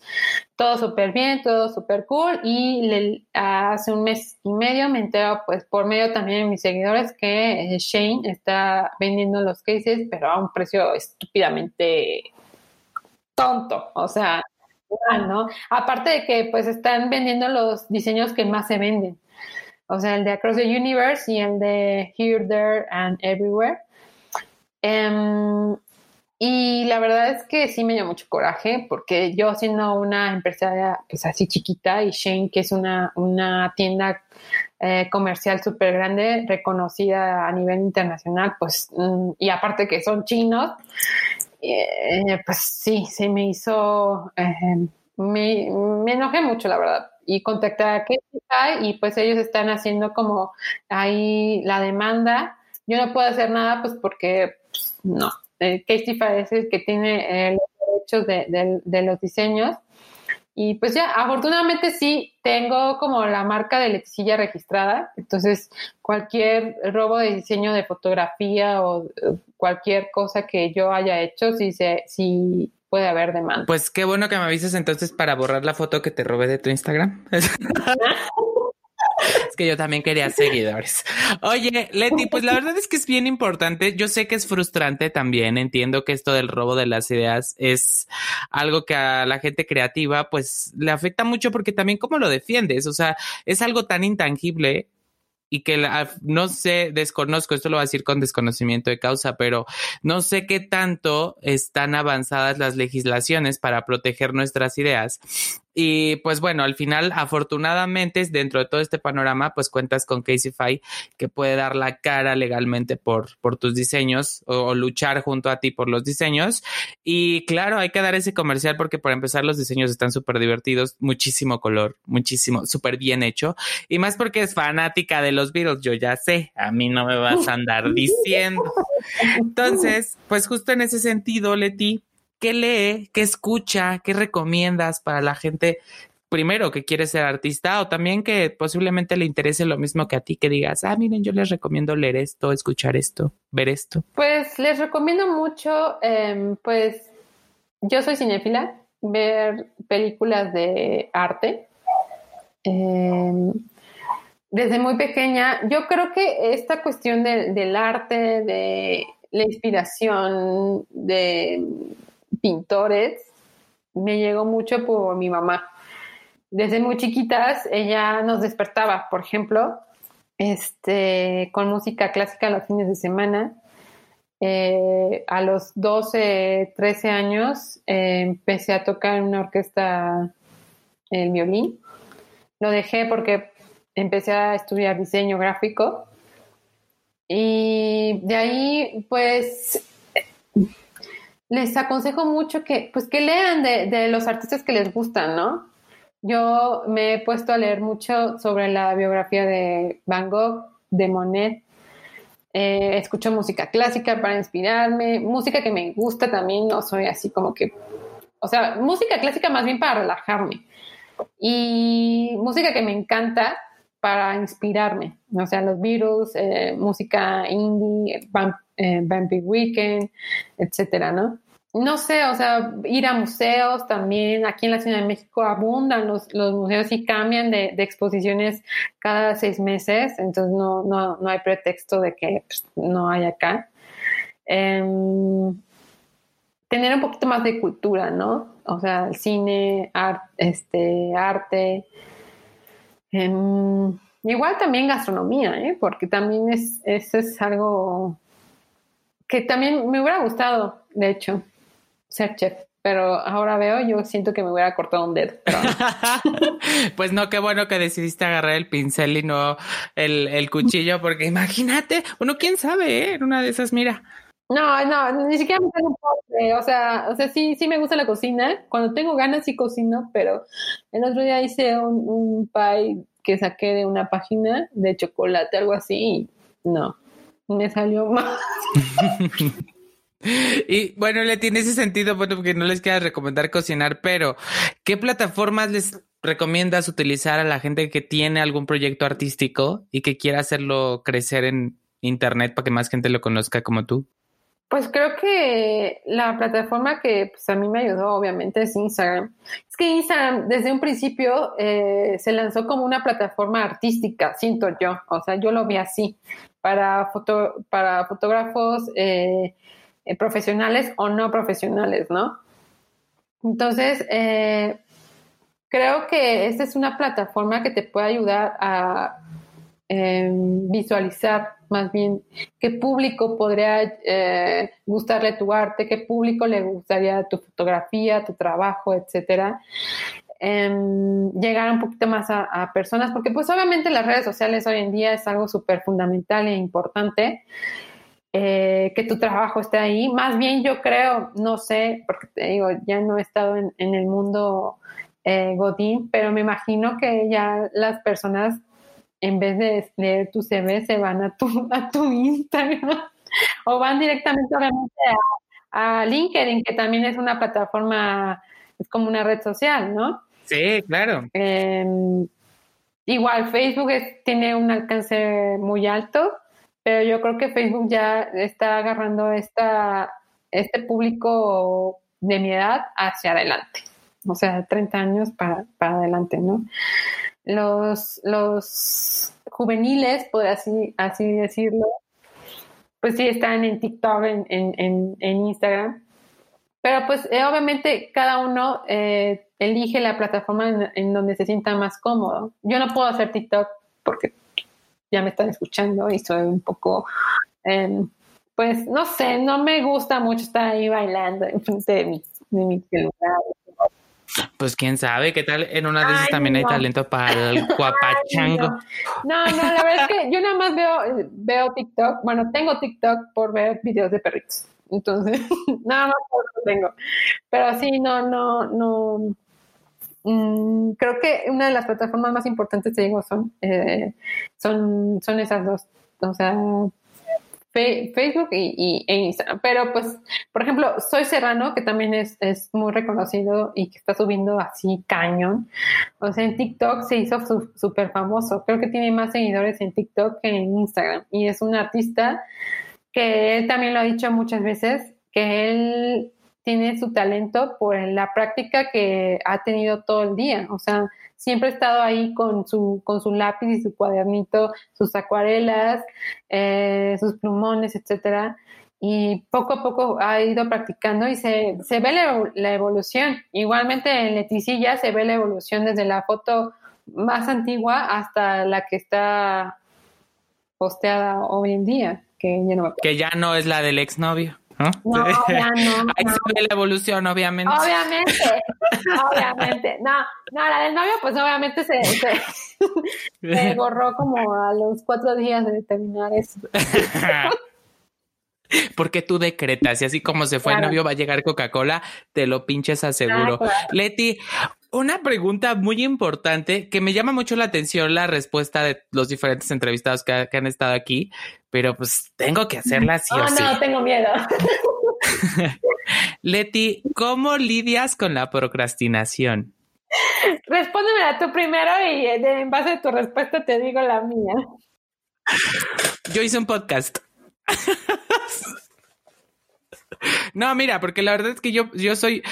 todo súper bien, todo súper cool, y le, hace un mes y medio me entero, pues por medio también de mis seguidores, que eh, Shane está vendiendo los cases, pero a un precio estúpidamente tonto, o sea, ¿no? Aparte de que pues están vendiendo los diseños que más se venden o sea, el de Across the Universe y el de Here, There and Everywhere. Em, y la verdad es que sí me dio mucho coraje porque yo siendo una empresaria pues así chiquita y Shane que es una, una tienda eh, comercial súper grande, reconocida a nivel internacional, pues mm, y aparte que son chinos, eh, pues sí, se me hizo, eh, me, me enojé mucho la verdad y contacté a Castify y pues ellos están haciendo como ahí la demanda. Yo no puedo hacer nada pues porque pues, no, eh, es el que tiene eh, los derechos de, los diseños. Y pues ya, afortunadamente sí tengo como la marca de Letizilla registrada, entonces cualquier robo de diseño de fotografía o eh, cualquier cosa que yo haya hecho, si, se, si puede haber demanda. Pues qué bueno que me avises entonces para borrar la foto que te robé de tu Instagram. es que yo también quería seguidores. Oye, Leti, pues la verdad es que es bien importante. Yo sé que es frustrante también. Entiendo que esto del robo de las ideas es algo que a la gente creativa pues le afecta mucho porque también cómo lo defiendes. O sea, es algo tan intangible y que la, no sé, desconozco, esto lo voy a decir con desconocimiento de causa, pero no sé qué tanto están avanzadas las legislaciones para proteger nuestras ideas y pues bueno, al final, afortunadamente, dentro de todo este panorama, pues cuentas con Caseyfy que puede dar la cara legalmente por, por tus diseños o, luchar junto a ti por los diseños. Y claro, hay que dar ese comercial porque para empezar los diseños están súper divertidos, muchísimo color, muchísimo, súper bien hecho. Y más porque es fanática de los Beatles, yo ya sé, a mí no me vas a andar diciendo. Entonces, pues justo en ese sentido, Leti, ¿Qué lee? ¿Qué escucha? ¿Qué recomiendas para la gente? Primero, que quiere ser artista o también que posiblemente le interese lo mismo que a ti, que digas, ah, miren, yo les recomiendo leer esto, escuchar esto, ver esto. Pues les recomiendo mucho, em, pues yo soy cinéfila, ver películas de arte. Em, desde muy pequeña, yo creo que esta cuestión del arte, de la inspiración, de pintores me llegó mucho por mi mamá. Desde muy chiquitas ella nos despertaba, por ejemplo, este, con música clásica los fines de semana. Eh, a los 12, 13 años eh, empecé a tocar en una orquesta el violín. Lo dejé porque empecé a estudiar diseño gráfico. Y de ahí, pues, les aconsejo mucho que, pues, que lean de, los artistas que les gustan, ¿no? Yo me he puesto a leer mucho sobre la biografía de Van Gogh, de Monet. Eh, escucho música clásica para inspirarme, música que me gusta también, no soy así como que, o sea, música clásica más bien para relajarme y música que me encanta para inspirarme, o sea, los Beatles, eh, música indie, eh, Weekend, etcétera, ¿no? No sé, o sea, ir a museos también, aquí en la Ciudad de México abundan los, museos y cambian de, exposiciones cada seis meses, entonces no, no, no hay pretexto de que pues, no hay acá. Em, tener un poquito más de cultura, ¿no? O sea, el cine, este, arte. Em, igual también gastronomía, ¿eh? Porque también es, es algo que también me hubiera gustado, de hecho, ser chef. Pero ahora veo, yo siento que me hubiera cortado un dedo. pues no, qué bueno que decidiste agarrar el pincel y no el, cuchillo, porque imagínate, uno quién sabe, ¿eh? En una de esas, mira. No, no, ni siquiera me tengo postre. O sea, o sea, sí, sí me gusta la cocina. Cuando tengo ganas sí cocino, pero el otro día hice un, un pie que saqué de una página de chocolate, algo así, y no, me salió mal. Y bueno, le tiene ese sentido, bueno, porque no les quiero recomendar cocinar, pero ¿qué plataformas les recomiendas utilizar a la gente que tiene algún proyecto artístico y que quiera hacerlo crecer en internet para que más gente lo conozca como tú? Pues creo que la plataforma que pues, a mí me ayudó, obviamente, es Instagram. Es que Instagram desde un principio eh, se lanzó como una plataforma artística, siento yo. O sea, yo lo vi así, para, foto, para fotógrafos eh, eh, profesionales o no profesionales, ¿no? Entonces, creo que esta es una plataforma que te puede ayudar a em, visualizar más bien qué público podría eh, gustarle tu arte, qué público le gustaría tu fotografía, tu trabajo, etcétera. Em, llegar un poquito más a, personas, porque pues obviamente las redes sociales hoy en día es algo súper fundamental e importante. Eh, que tu trabajo esté ahí. Más bien yo creo, no sé, porque te digo, ya no he estado en, el mundo eh, Godín, pero me imagino que ya las personas en vez de leer tu CV, se van a tu, a tu Instagram o van directamente obviamente a, LinkedIn, que también es una plataforma, es como una red social, ¿no? Sí, claro. Em, igual Facebook tiene un alcance muy alto, pero yo creo que Facebook ya está agarrando esta, este público de mi edad hacia adelante, o sea, 30 años para, para adelante, ¿no? Los, los juveniles, por así, así decirlo, pues sí están en TikTok, en, en, en, Instagram. Pero pues eh, obviamente cada uno eh, elige la plataforma en, donde se sienta más cómodo. Yo no puedo hacer TikTok porque ya me están escuchando y soy un poco, em, pues no sé, no me gusta mucho estar ahí bailando en frente de mi, de mi celular. Pues quién sabe, qué tal en una de esas también hay talento para el guapachango. no. no. la verdad es que yo nada más veo, veo TikTok, bueno, tengo TikTok por ver videos de perritos. Entonces, nada más por eso tengo. Pero sí, no, no, no. Mm, creo que una de las plataformas más importantes, te digo, son, eh, son, son esas dos. O sea, Facebook y, e Instagram. Pero pues, por ejemplo, Soy Serrano, que también es, es muy reconocido y que está subiendo así cañón. O sea, en TikTok se hizo súper famoso. Creo que tiene más seguidores en TikTok que en Instagram. Y es un artista que él también lo ha dicho muchas veces, que él tiene su talento por la práctica que ha tenido todo el día. O sea, siempre ha estado ahí con su, con su lápiz y su cuadernito, sus acuarelas, eh, sus plumones, etcétera. Y poco a poco ha ido practicando y se, se ve la, evolución. Igualmente en Leticia se ve la evolución desde la foto más antigua hasta la que está posteada hoy en día, que ya no, que ya no es la del exnovio. ¿No? No, ya no. Ahí se ve la evolución, obviamente. Obviamente, obviamente. No, no, la del novio, pues obviamente se, se, borró como a los cuatro días de terminar eso. Porque tú decretas y así como se fue el novio va a llegar Coca-Cola, te lo pinches aseguro. Leti, una pregunta muy importante que me llama mucho la atención la respuesta de los diferentes entrevistados que, han estado aquí, pero pues tengo que hacerla así oh, no, tengo miedo. Leti, ¿cómo lidias con la procrastinación? Respóndemela tú primero y eh, en base a tu respuesta te digo la mía. Yo hice un podcast. No, mira, porque la verdad es que yo, yo soy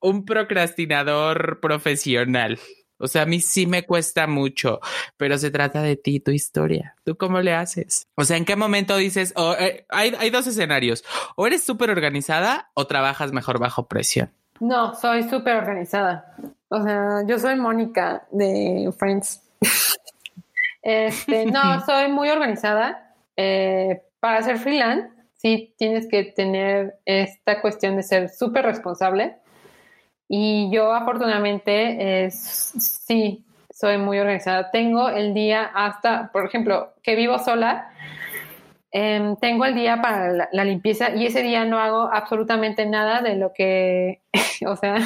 un procrastinador profesional. O sea, a mí sí me cuesta mucho, pero se trata de ti, tu historia. ¿Tú cómo le haces? O sea, ¿en qué momento dices, eh, hay, hay dos escenarios, o eres súper organizada o trabajas mejor bajo presión? No, soy súper organizada. O sea, yo soy Mónica de Friends. este, no, soy muy organizada. Eh, para ser freelance, sí tienes que tener esta cuestión de ser súper responsable. Y yo afortunadamente sí soy muy organizada. Tengo el día hasta, por ejemplo, que vivo sola, em, tengo el día para la, limpieza y ese día no hago absolutamente nada de lo que, o sea,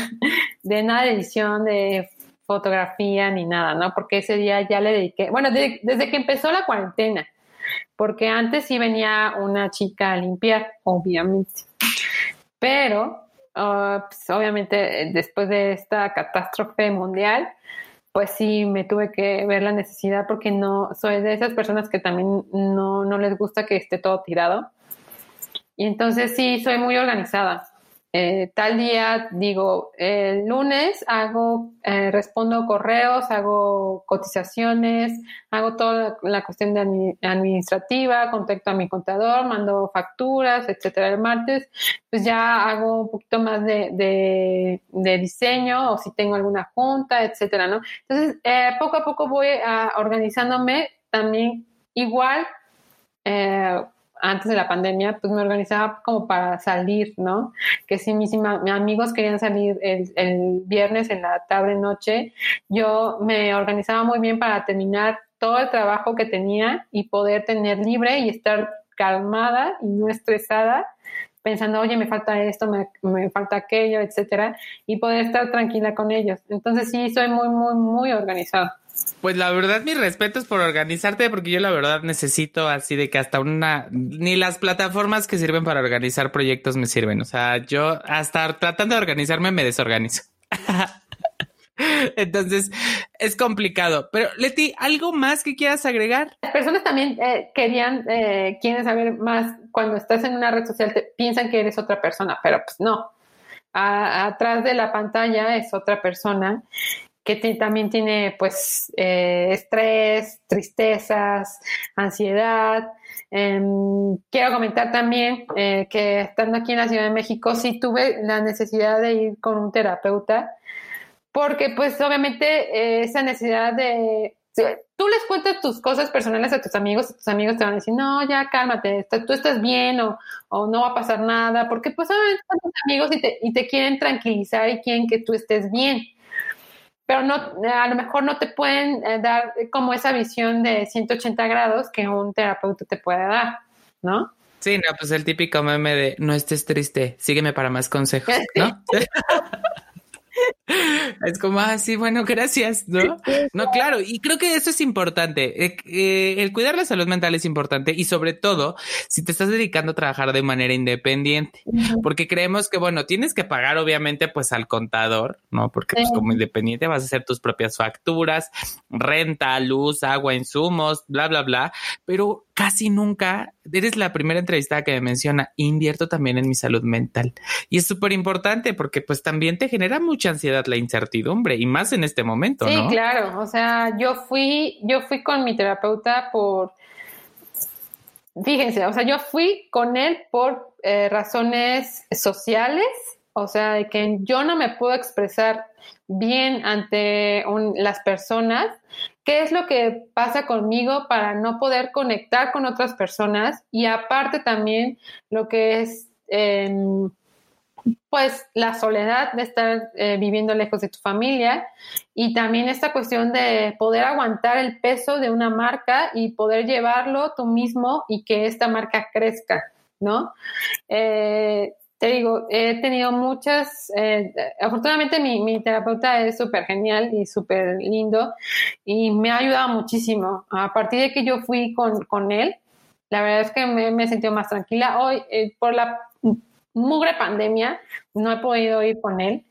de nada de edición, de fotografía ni nada, ¿no? Porque ese día ya le dediqué, bueno, desde que empezó la cuarentena, porque antes sí venía una chica a limpiar, obviamente. Pero, pues, obviamente, después de esta catástrofe mundial, pues sí me tuve que ver la necesidad porque no soy de esas personas que también no, no les gusta que esté todo tirado. Y entonces sí, soy muy organizada. Eh, tal día, digo, el lunes hago, eh, respondo correos, hago cotizaciones, hago toda la, cuestión de administrativa, contacto a mi contador, mando facturas, etcétera. El martes, pues ya hago un poquito más de, de, diseño o si tengo alguna junta, etcétera, ¿no? Entonces, eh, poco a poco voy a, organizándome también igual antes de la pandemia, pues me organizaba como para salir, ¿no? Que si mis, amigos querían salir el, viernes en la tarde, noche, yo me organizaba muy bien para terminar todo el trabajo que tenía y poder tener libre y estar calmada y no estresada pensando, oye, me falta esto, me, me, falta aquello, etcétera, y poder estar tranquila con ellos. Entonces sí, soy muy, muy, muy organizada. Pues la verdad, mis respetos por organizarte, porque yo la verdad necesito así de que hasta una, ni las plataformas que sirven para organizar proyectos me sirven. O sea, yo hasta tratando de organizarme me desorganizo. Entonces es complicado. Pero Leti, ¿algo más que quieras agregar? Las personas también eh, querían, eh, quieren saber más cuando estás en una red social, te, piensan que eres otra persona, pero pues no. atrás de la pantalla es otra persona que también tiene pues eh, estrés, tristezas, ansiedad. Em, quiero comentar también eh, que estando aquí en la Ciudad de México sí tuve la necesidad de ir con un terapeuta porque pues obviamente eh, esa necesidad de... Tú les cuentas tus cosas personales a tus amigos tus amigos te van a decir, no, ya cálmate, tú estás bien o, o, no va a pasar nada, porque pues obviamente son tus amigos y te, y te quieren tranquilizar y quieren que tú estés bien pero no, a lo mejor no te pueden eh, dar como esa visión de 180 grados que un terapeuta te puede dar, ¿no? Sí, no, pues el típico meme de no estés triste, sígueme para más consejos, ¿no? Es como, ah, sí, bueno, gracias, ¿no? No, claro, y creo que eso es importante. Eh, eh, el cuidar la salud mental es importante y sobre todo si te estás dedicando a trabajar de manera independiente, porque creemos que, bueno, tienes que pagar obviamente pues al contador, ¿no? Porque pues como independiente vas a hacer tus propias facturas, renta, luz, agua, insumos, bla, bla, bla, pero casi nunca, eres la primera entrevistada que me menciona, invierto también en mi salud mental. Y es súper importante porque pues también te genera mucha ansiedad la incertidumbre y más en este momento, sí, claro, o sea, yo fui, yo fui con mi terapeuta por, fíjense, o sea, yo fui con él por eh, razones sociales, o sea, de que yo no me puedo expresar bien ante las personas qué es lo que pasa conmigo para no poder conectar con otras personas y aparte también lo que es em, pues la soledad de estar eh, viviendo lejos de tu familia y también esta cuestión de poder aguantar el peso de una marca y poder llevarlo tú mismo y que esta marca crezca, ¿no? Eh, te digo, he tenido muchas, eh, afortunadamente mi, terapeuta es súper genial y súper lindo y me ha ayudado muchísimo. A partir de que yo fui con, él, la verdad es que me, he sentido más tranquila. Hoy, eh, por la mugre pandemia, no he podido ir con él.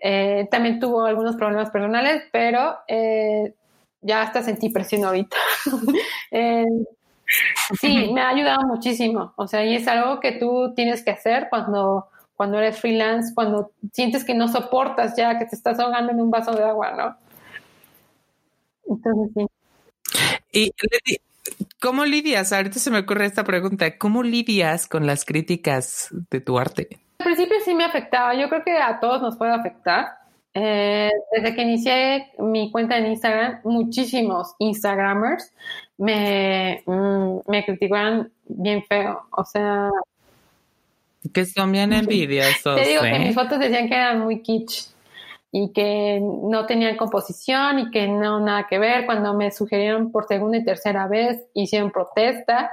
Eh, también tuvo algunos problemas personales, pero ya hasta sentí presión ahorita. Sí, me ha ayudado muchísimo. O sea, y es algo que tú tienes que hacer cuando, cuando eres freelance, cuando sientes que no soportas ya, que te estás ahogando en un vaso de agua, ¿no? Entonces, sí. Y ¿cómo lidias? Ahorita se me ocurre esta pregunta. ¿Cómo lidias con las críticas de tu arte? Al principio sí me afectaba. Yo creo que a todos nos puede afectar. Eh, desde que inicié mi cuenta en Instagram, muchísimos Instagramers me, mm, me criticaban bien feo. O sea. Que son bien envidiosos. Te digo que mis fotos decían que eran muy kitsch y que no tenían composición y que no nada que ver. Cuando me sugirieron por segunda y tercera vez, hicieron protesta.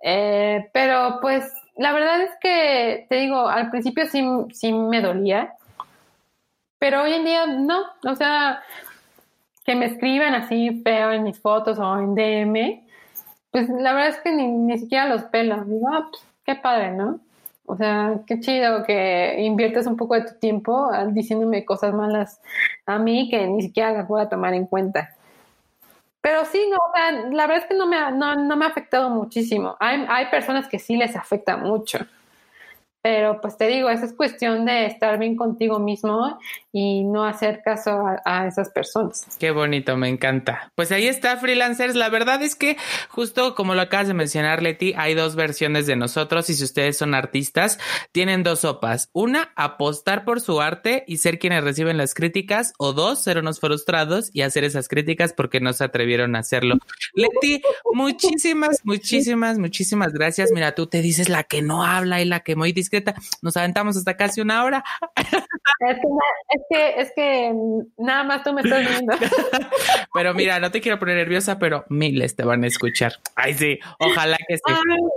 Eh, pero pues la verdad es que, te digo, al principio sí, sí me dolía pero hoy en día no, o sea, que me escriban así feo en mis fotos o en DM, pues la verdad es que ni, siquiera los pelo. Digo, ah, pues, qué padre, ¿no? O sea, qué chido que inviertes un poco de tu tiempo diciéndome cosas malas a mí que ni siquiera las voy a tomar en cuenta. Pero sí, no, o sea, la verdad es que no me ha, no, no me ha afectado muchísimo. Hay, hay personas que sí les afecta mucho. Pero pues te digo, esa es cuestión de estar bien contigo mismo y no hacer caso a, esas personas. Qué bonito, me encanta. Pues ahí está, freelancers. La verdad es que justo como lo acabas de mencionar, Leti, hay dos versiones de nosotros y si ustedes son artistas, tienen dos sopas. Una, apostar por su arte y ser quienes reciben las críticas o dos, ser unos frustrados y hacer esas críticas porque no se atrevieron a hacerlo. Leti, muchísimas, muchísimas, muchísimas gracias. Mira, tú te dices la que no habla y la que muy discreta nos aventamos hasta casi una hora. Es que, es que, nada más tú me estás viendo. Pero mira, no te quiero poner nerviosa, pero miles te van a escuchar. Ay, sí, ojalá que sí.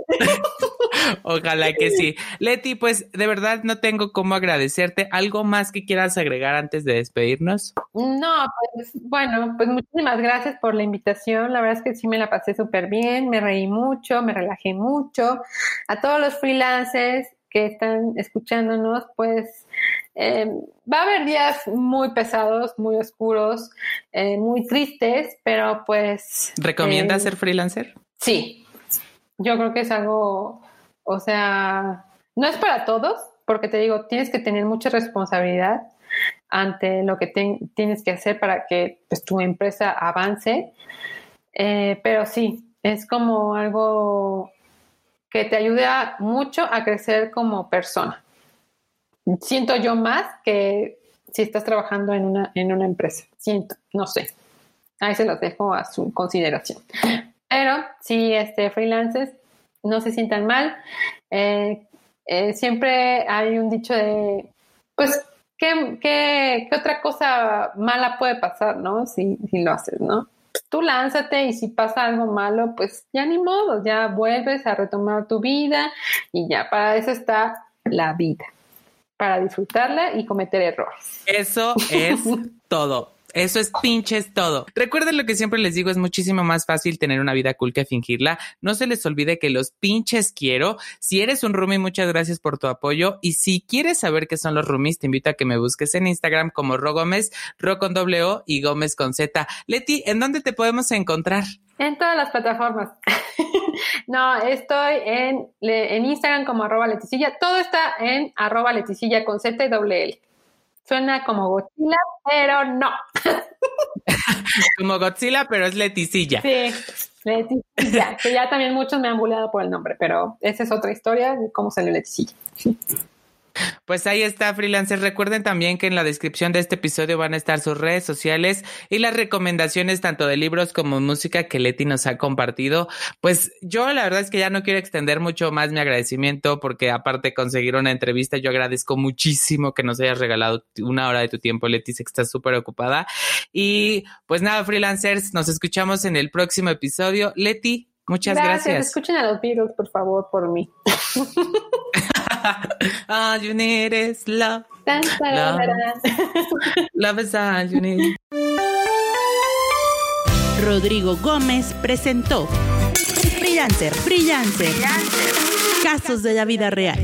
ojalá que sí. Leti, pues de verdad no tengo cómo agradecerte. ¿Algo más que quieras agregar antes de despedirnos? No, pues bueno, pues muchísimas gracias por la invitación. La verdad es que sí me la pasé súper bien, me reí mucho, me relajé mucho. A todos los freelancers, que están escuchándonos, pues eh, va a haber días muy pesados, muy oscuros, eh, muy tristes, pero pues... ¿Recomienda eh, ser freelancer? Sí, yo creo que es algo, o sea, no es para todos, porque te digo, tienes que tener mucha responsabilidad ante lo que tienes que hacer para que pues, tu empresa avance, pero sí, es como algo que te ayuda mucho a crecer como persona. Siento yo más que si estás trabajando en una, en una empresa. Siento, no sé. Ahí se los dejo a su consideración. Pero si este, freelancers no se sientan mal, eh, eh, siempre hay un dicho de, pues, ¿qué, qué, otra cosa mala puede pasar, no? Si, si lo haces, ¿no? Tú lánzate y si pasa algo malo, pues ya ni modo, ya vuelves a retomar tu vida y ya para eso está la vida, para disfrutarla y cometer errores. Eso es todo. Eso es pinches todo. Recuerden lo que siempre les digo, es muchísimo más fácil tener una vida cool que fingirla. No se les olvide que los pinches quiero. Si eres un roomie, muchas gracias por tu apoyo. Y si quieres saber qué son los roomies, te invito a que me busques en Instagram como Ro Gómez, Ro con doble O y Gómez con Z. Leti, ¿en dónde te podemos encontrar? En todas las plataformas. no, estoy en, en Instagram como arroba leticilla. Todo está en arroba leticilla con Z y doble L. Suena como Godzilla, pero no. como Godzilla, pero es Leticilla. Sí, Leticilla. que ya también muchos me han bulleado por el nombre, pero esa es otra historia de cómo salió Leticilla. Pues ahí está, freelancers. Recuerden también que en la descripción de este episodio van a estar sus redes sociales y las recomendaciones tanto de libros como música que Leti nos ha compartido. Pues yo la verdad es que ya no quiero extender mucho más mi agradecimiento porque aparte de conseguir una entrevista, yo agradezco muchísimo que nos hayas regalado una hora de tu tiempo, Leti, sé que estás súper ocupada. Y pues nada, freelancers, nos escuchamos en el próximo episodio. Leti, muchas gracias. gracias. Escuchen a los Beatles, por favor, por mí. all you need is love. Love, love is all you need. Rodrigo Gómez presentó Freelancer, Freelancer, Casos de la vida real.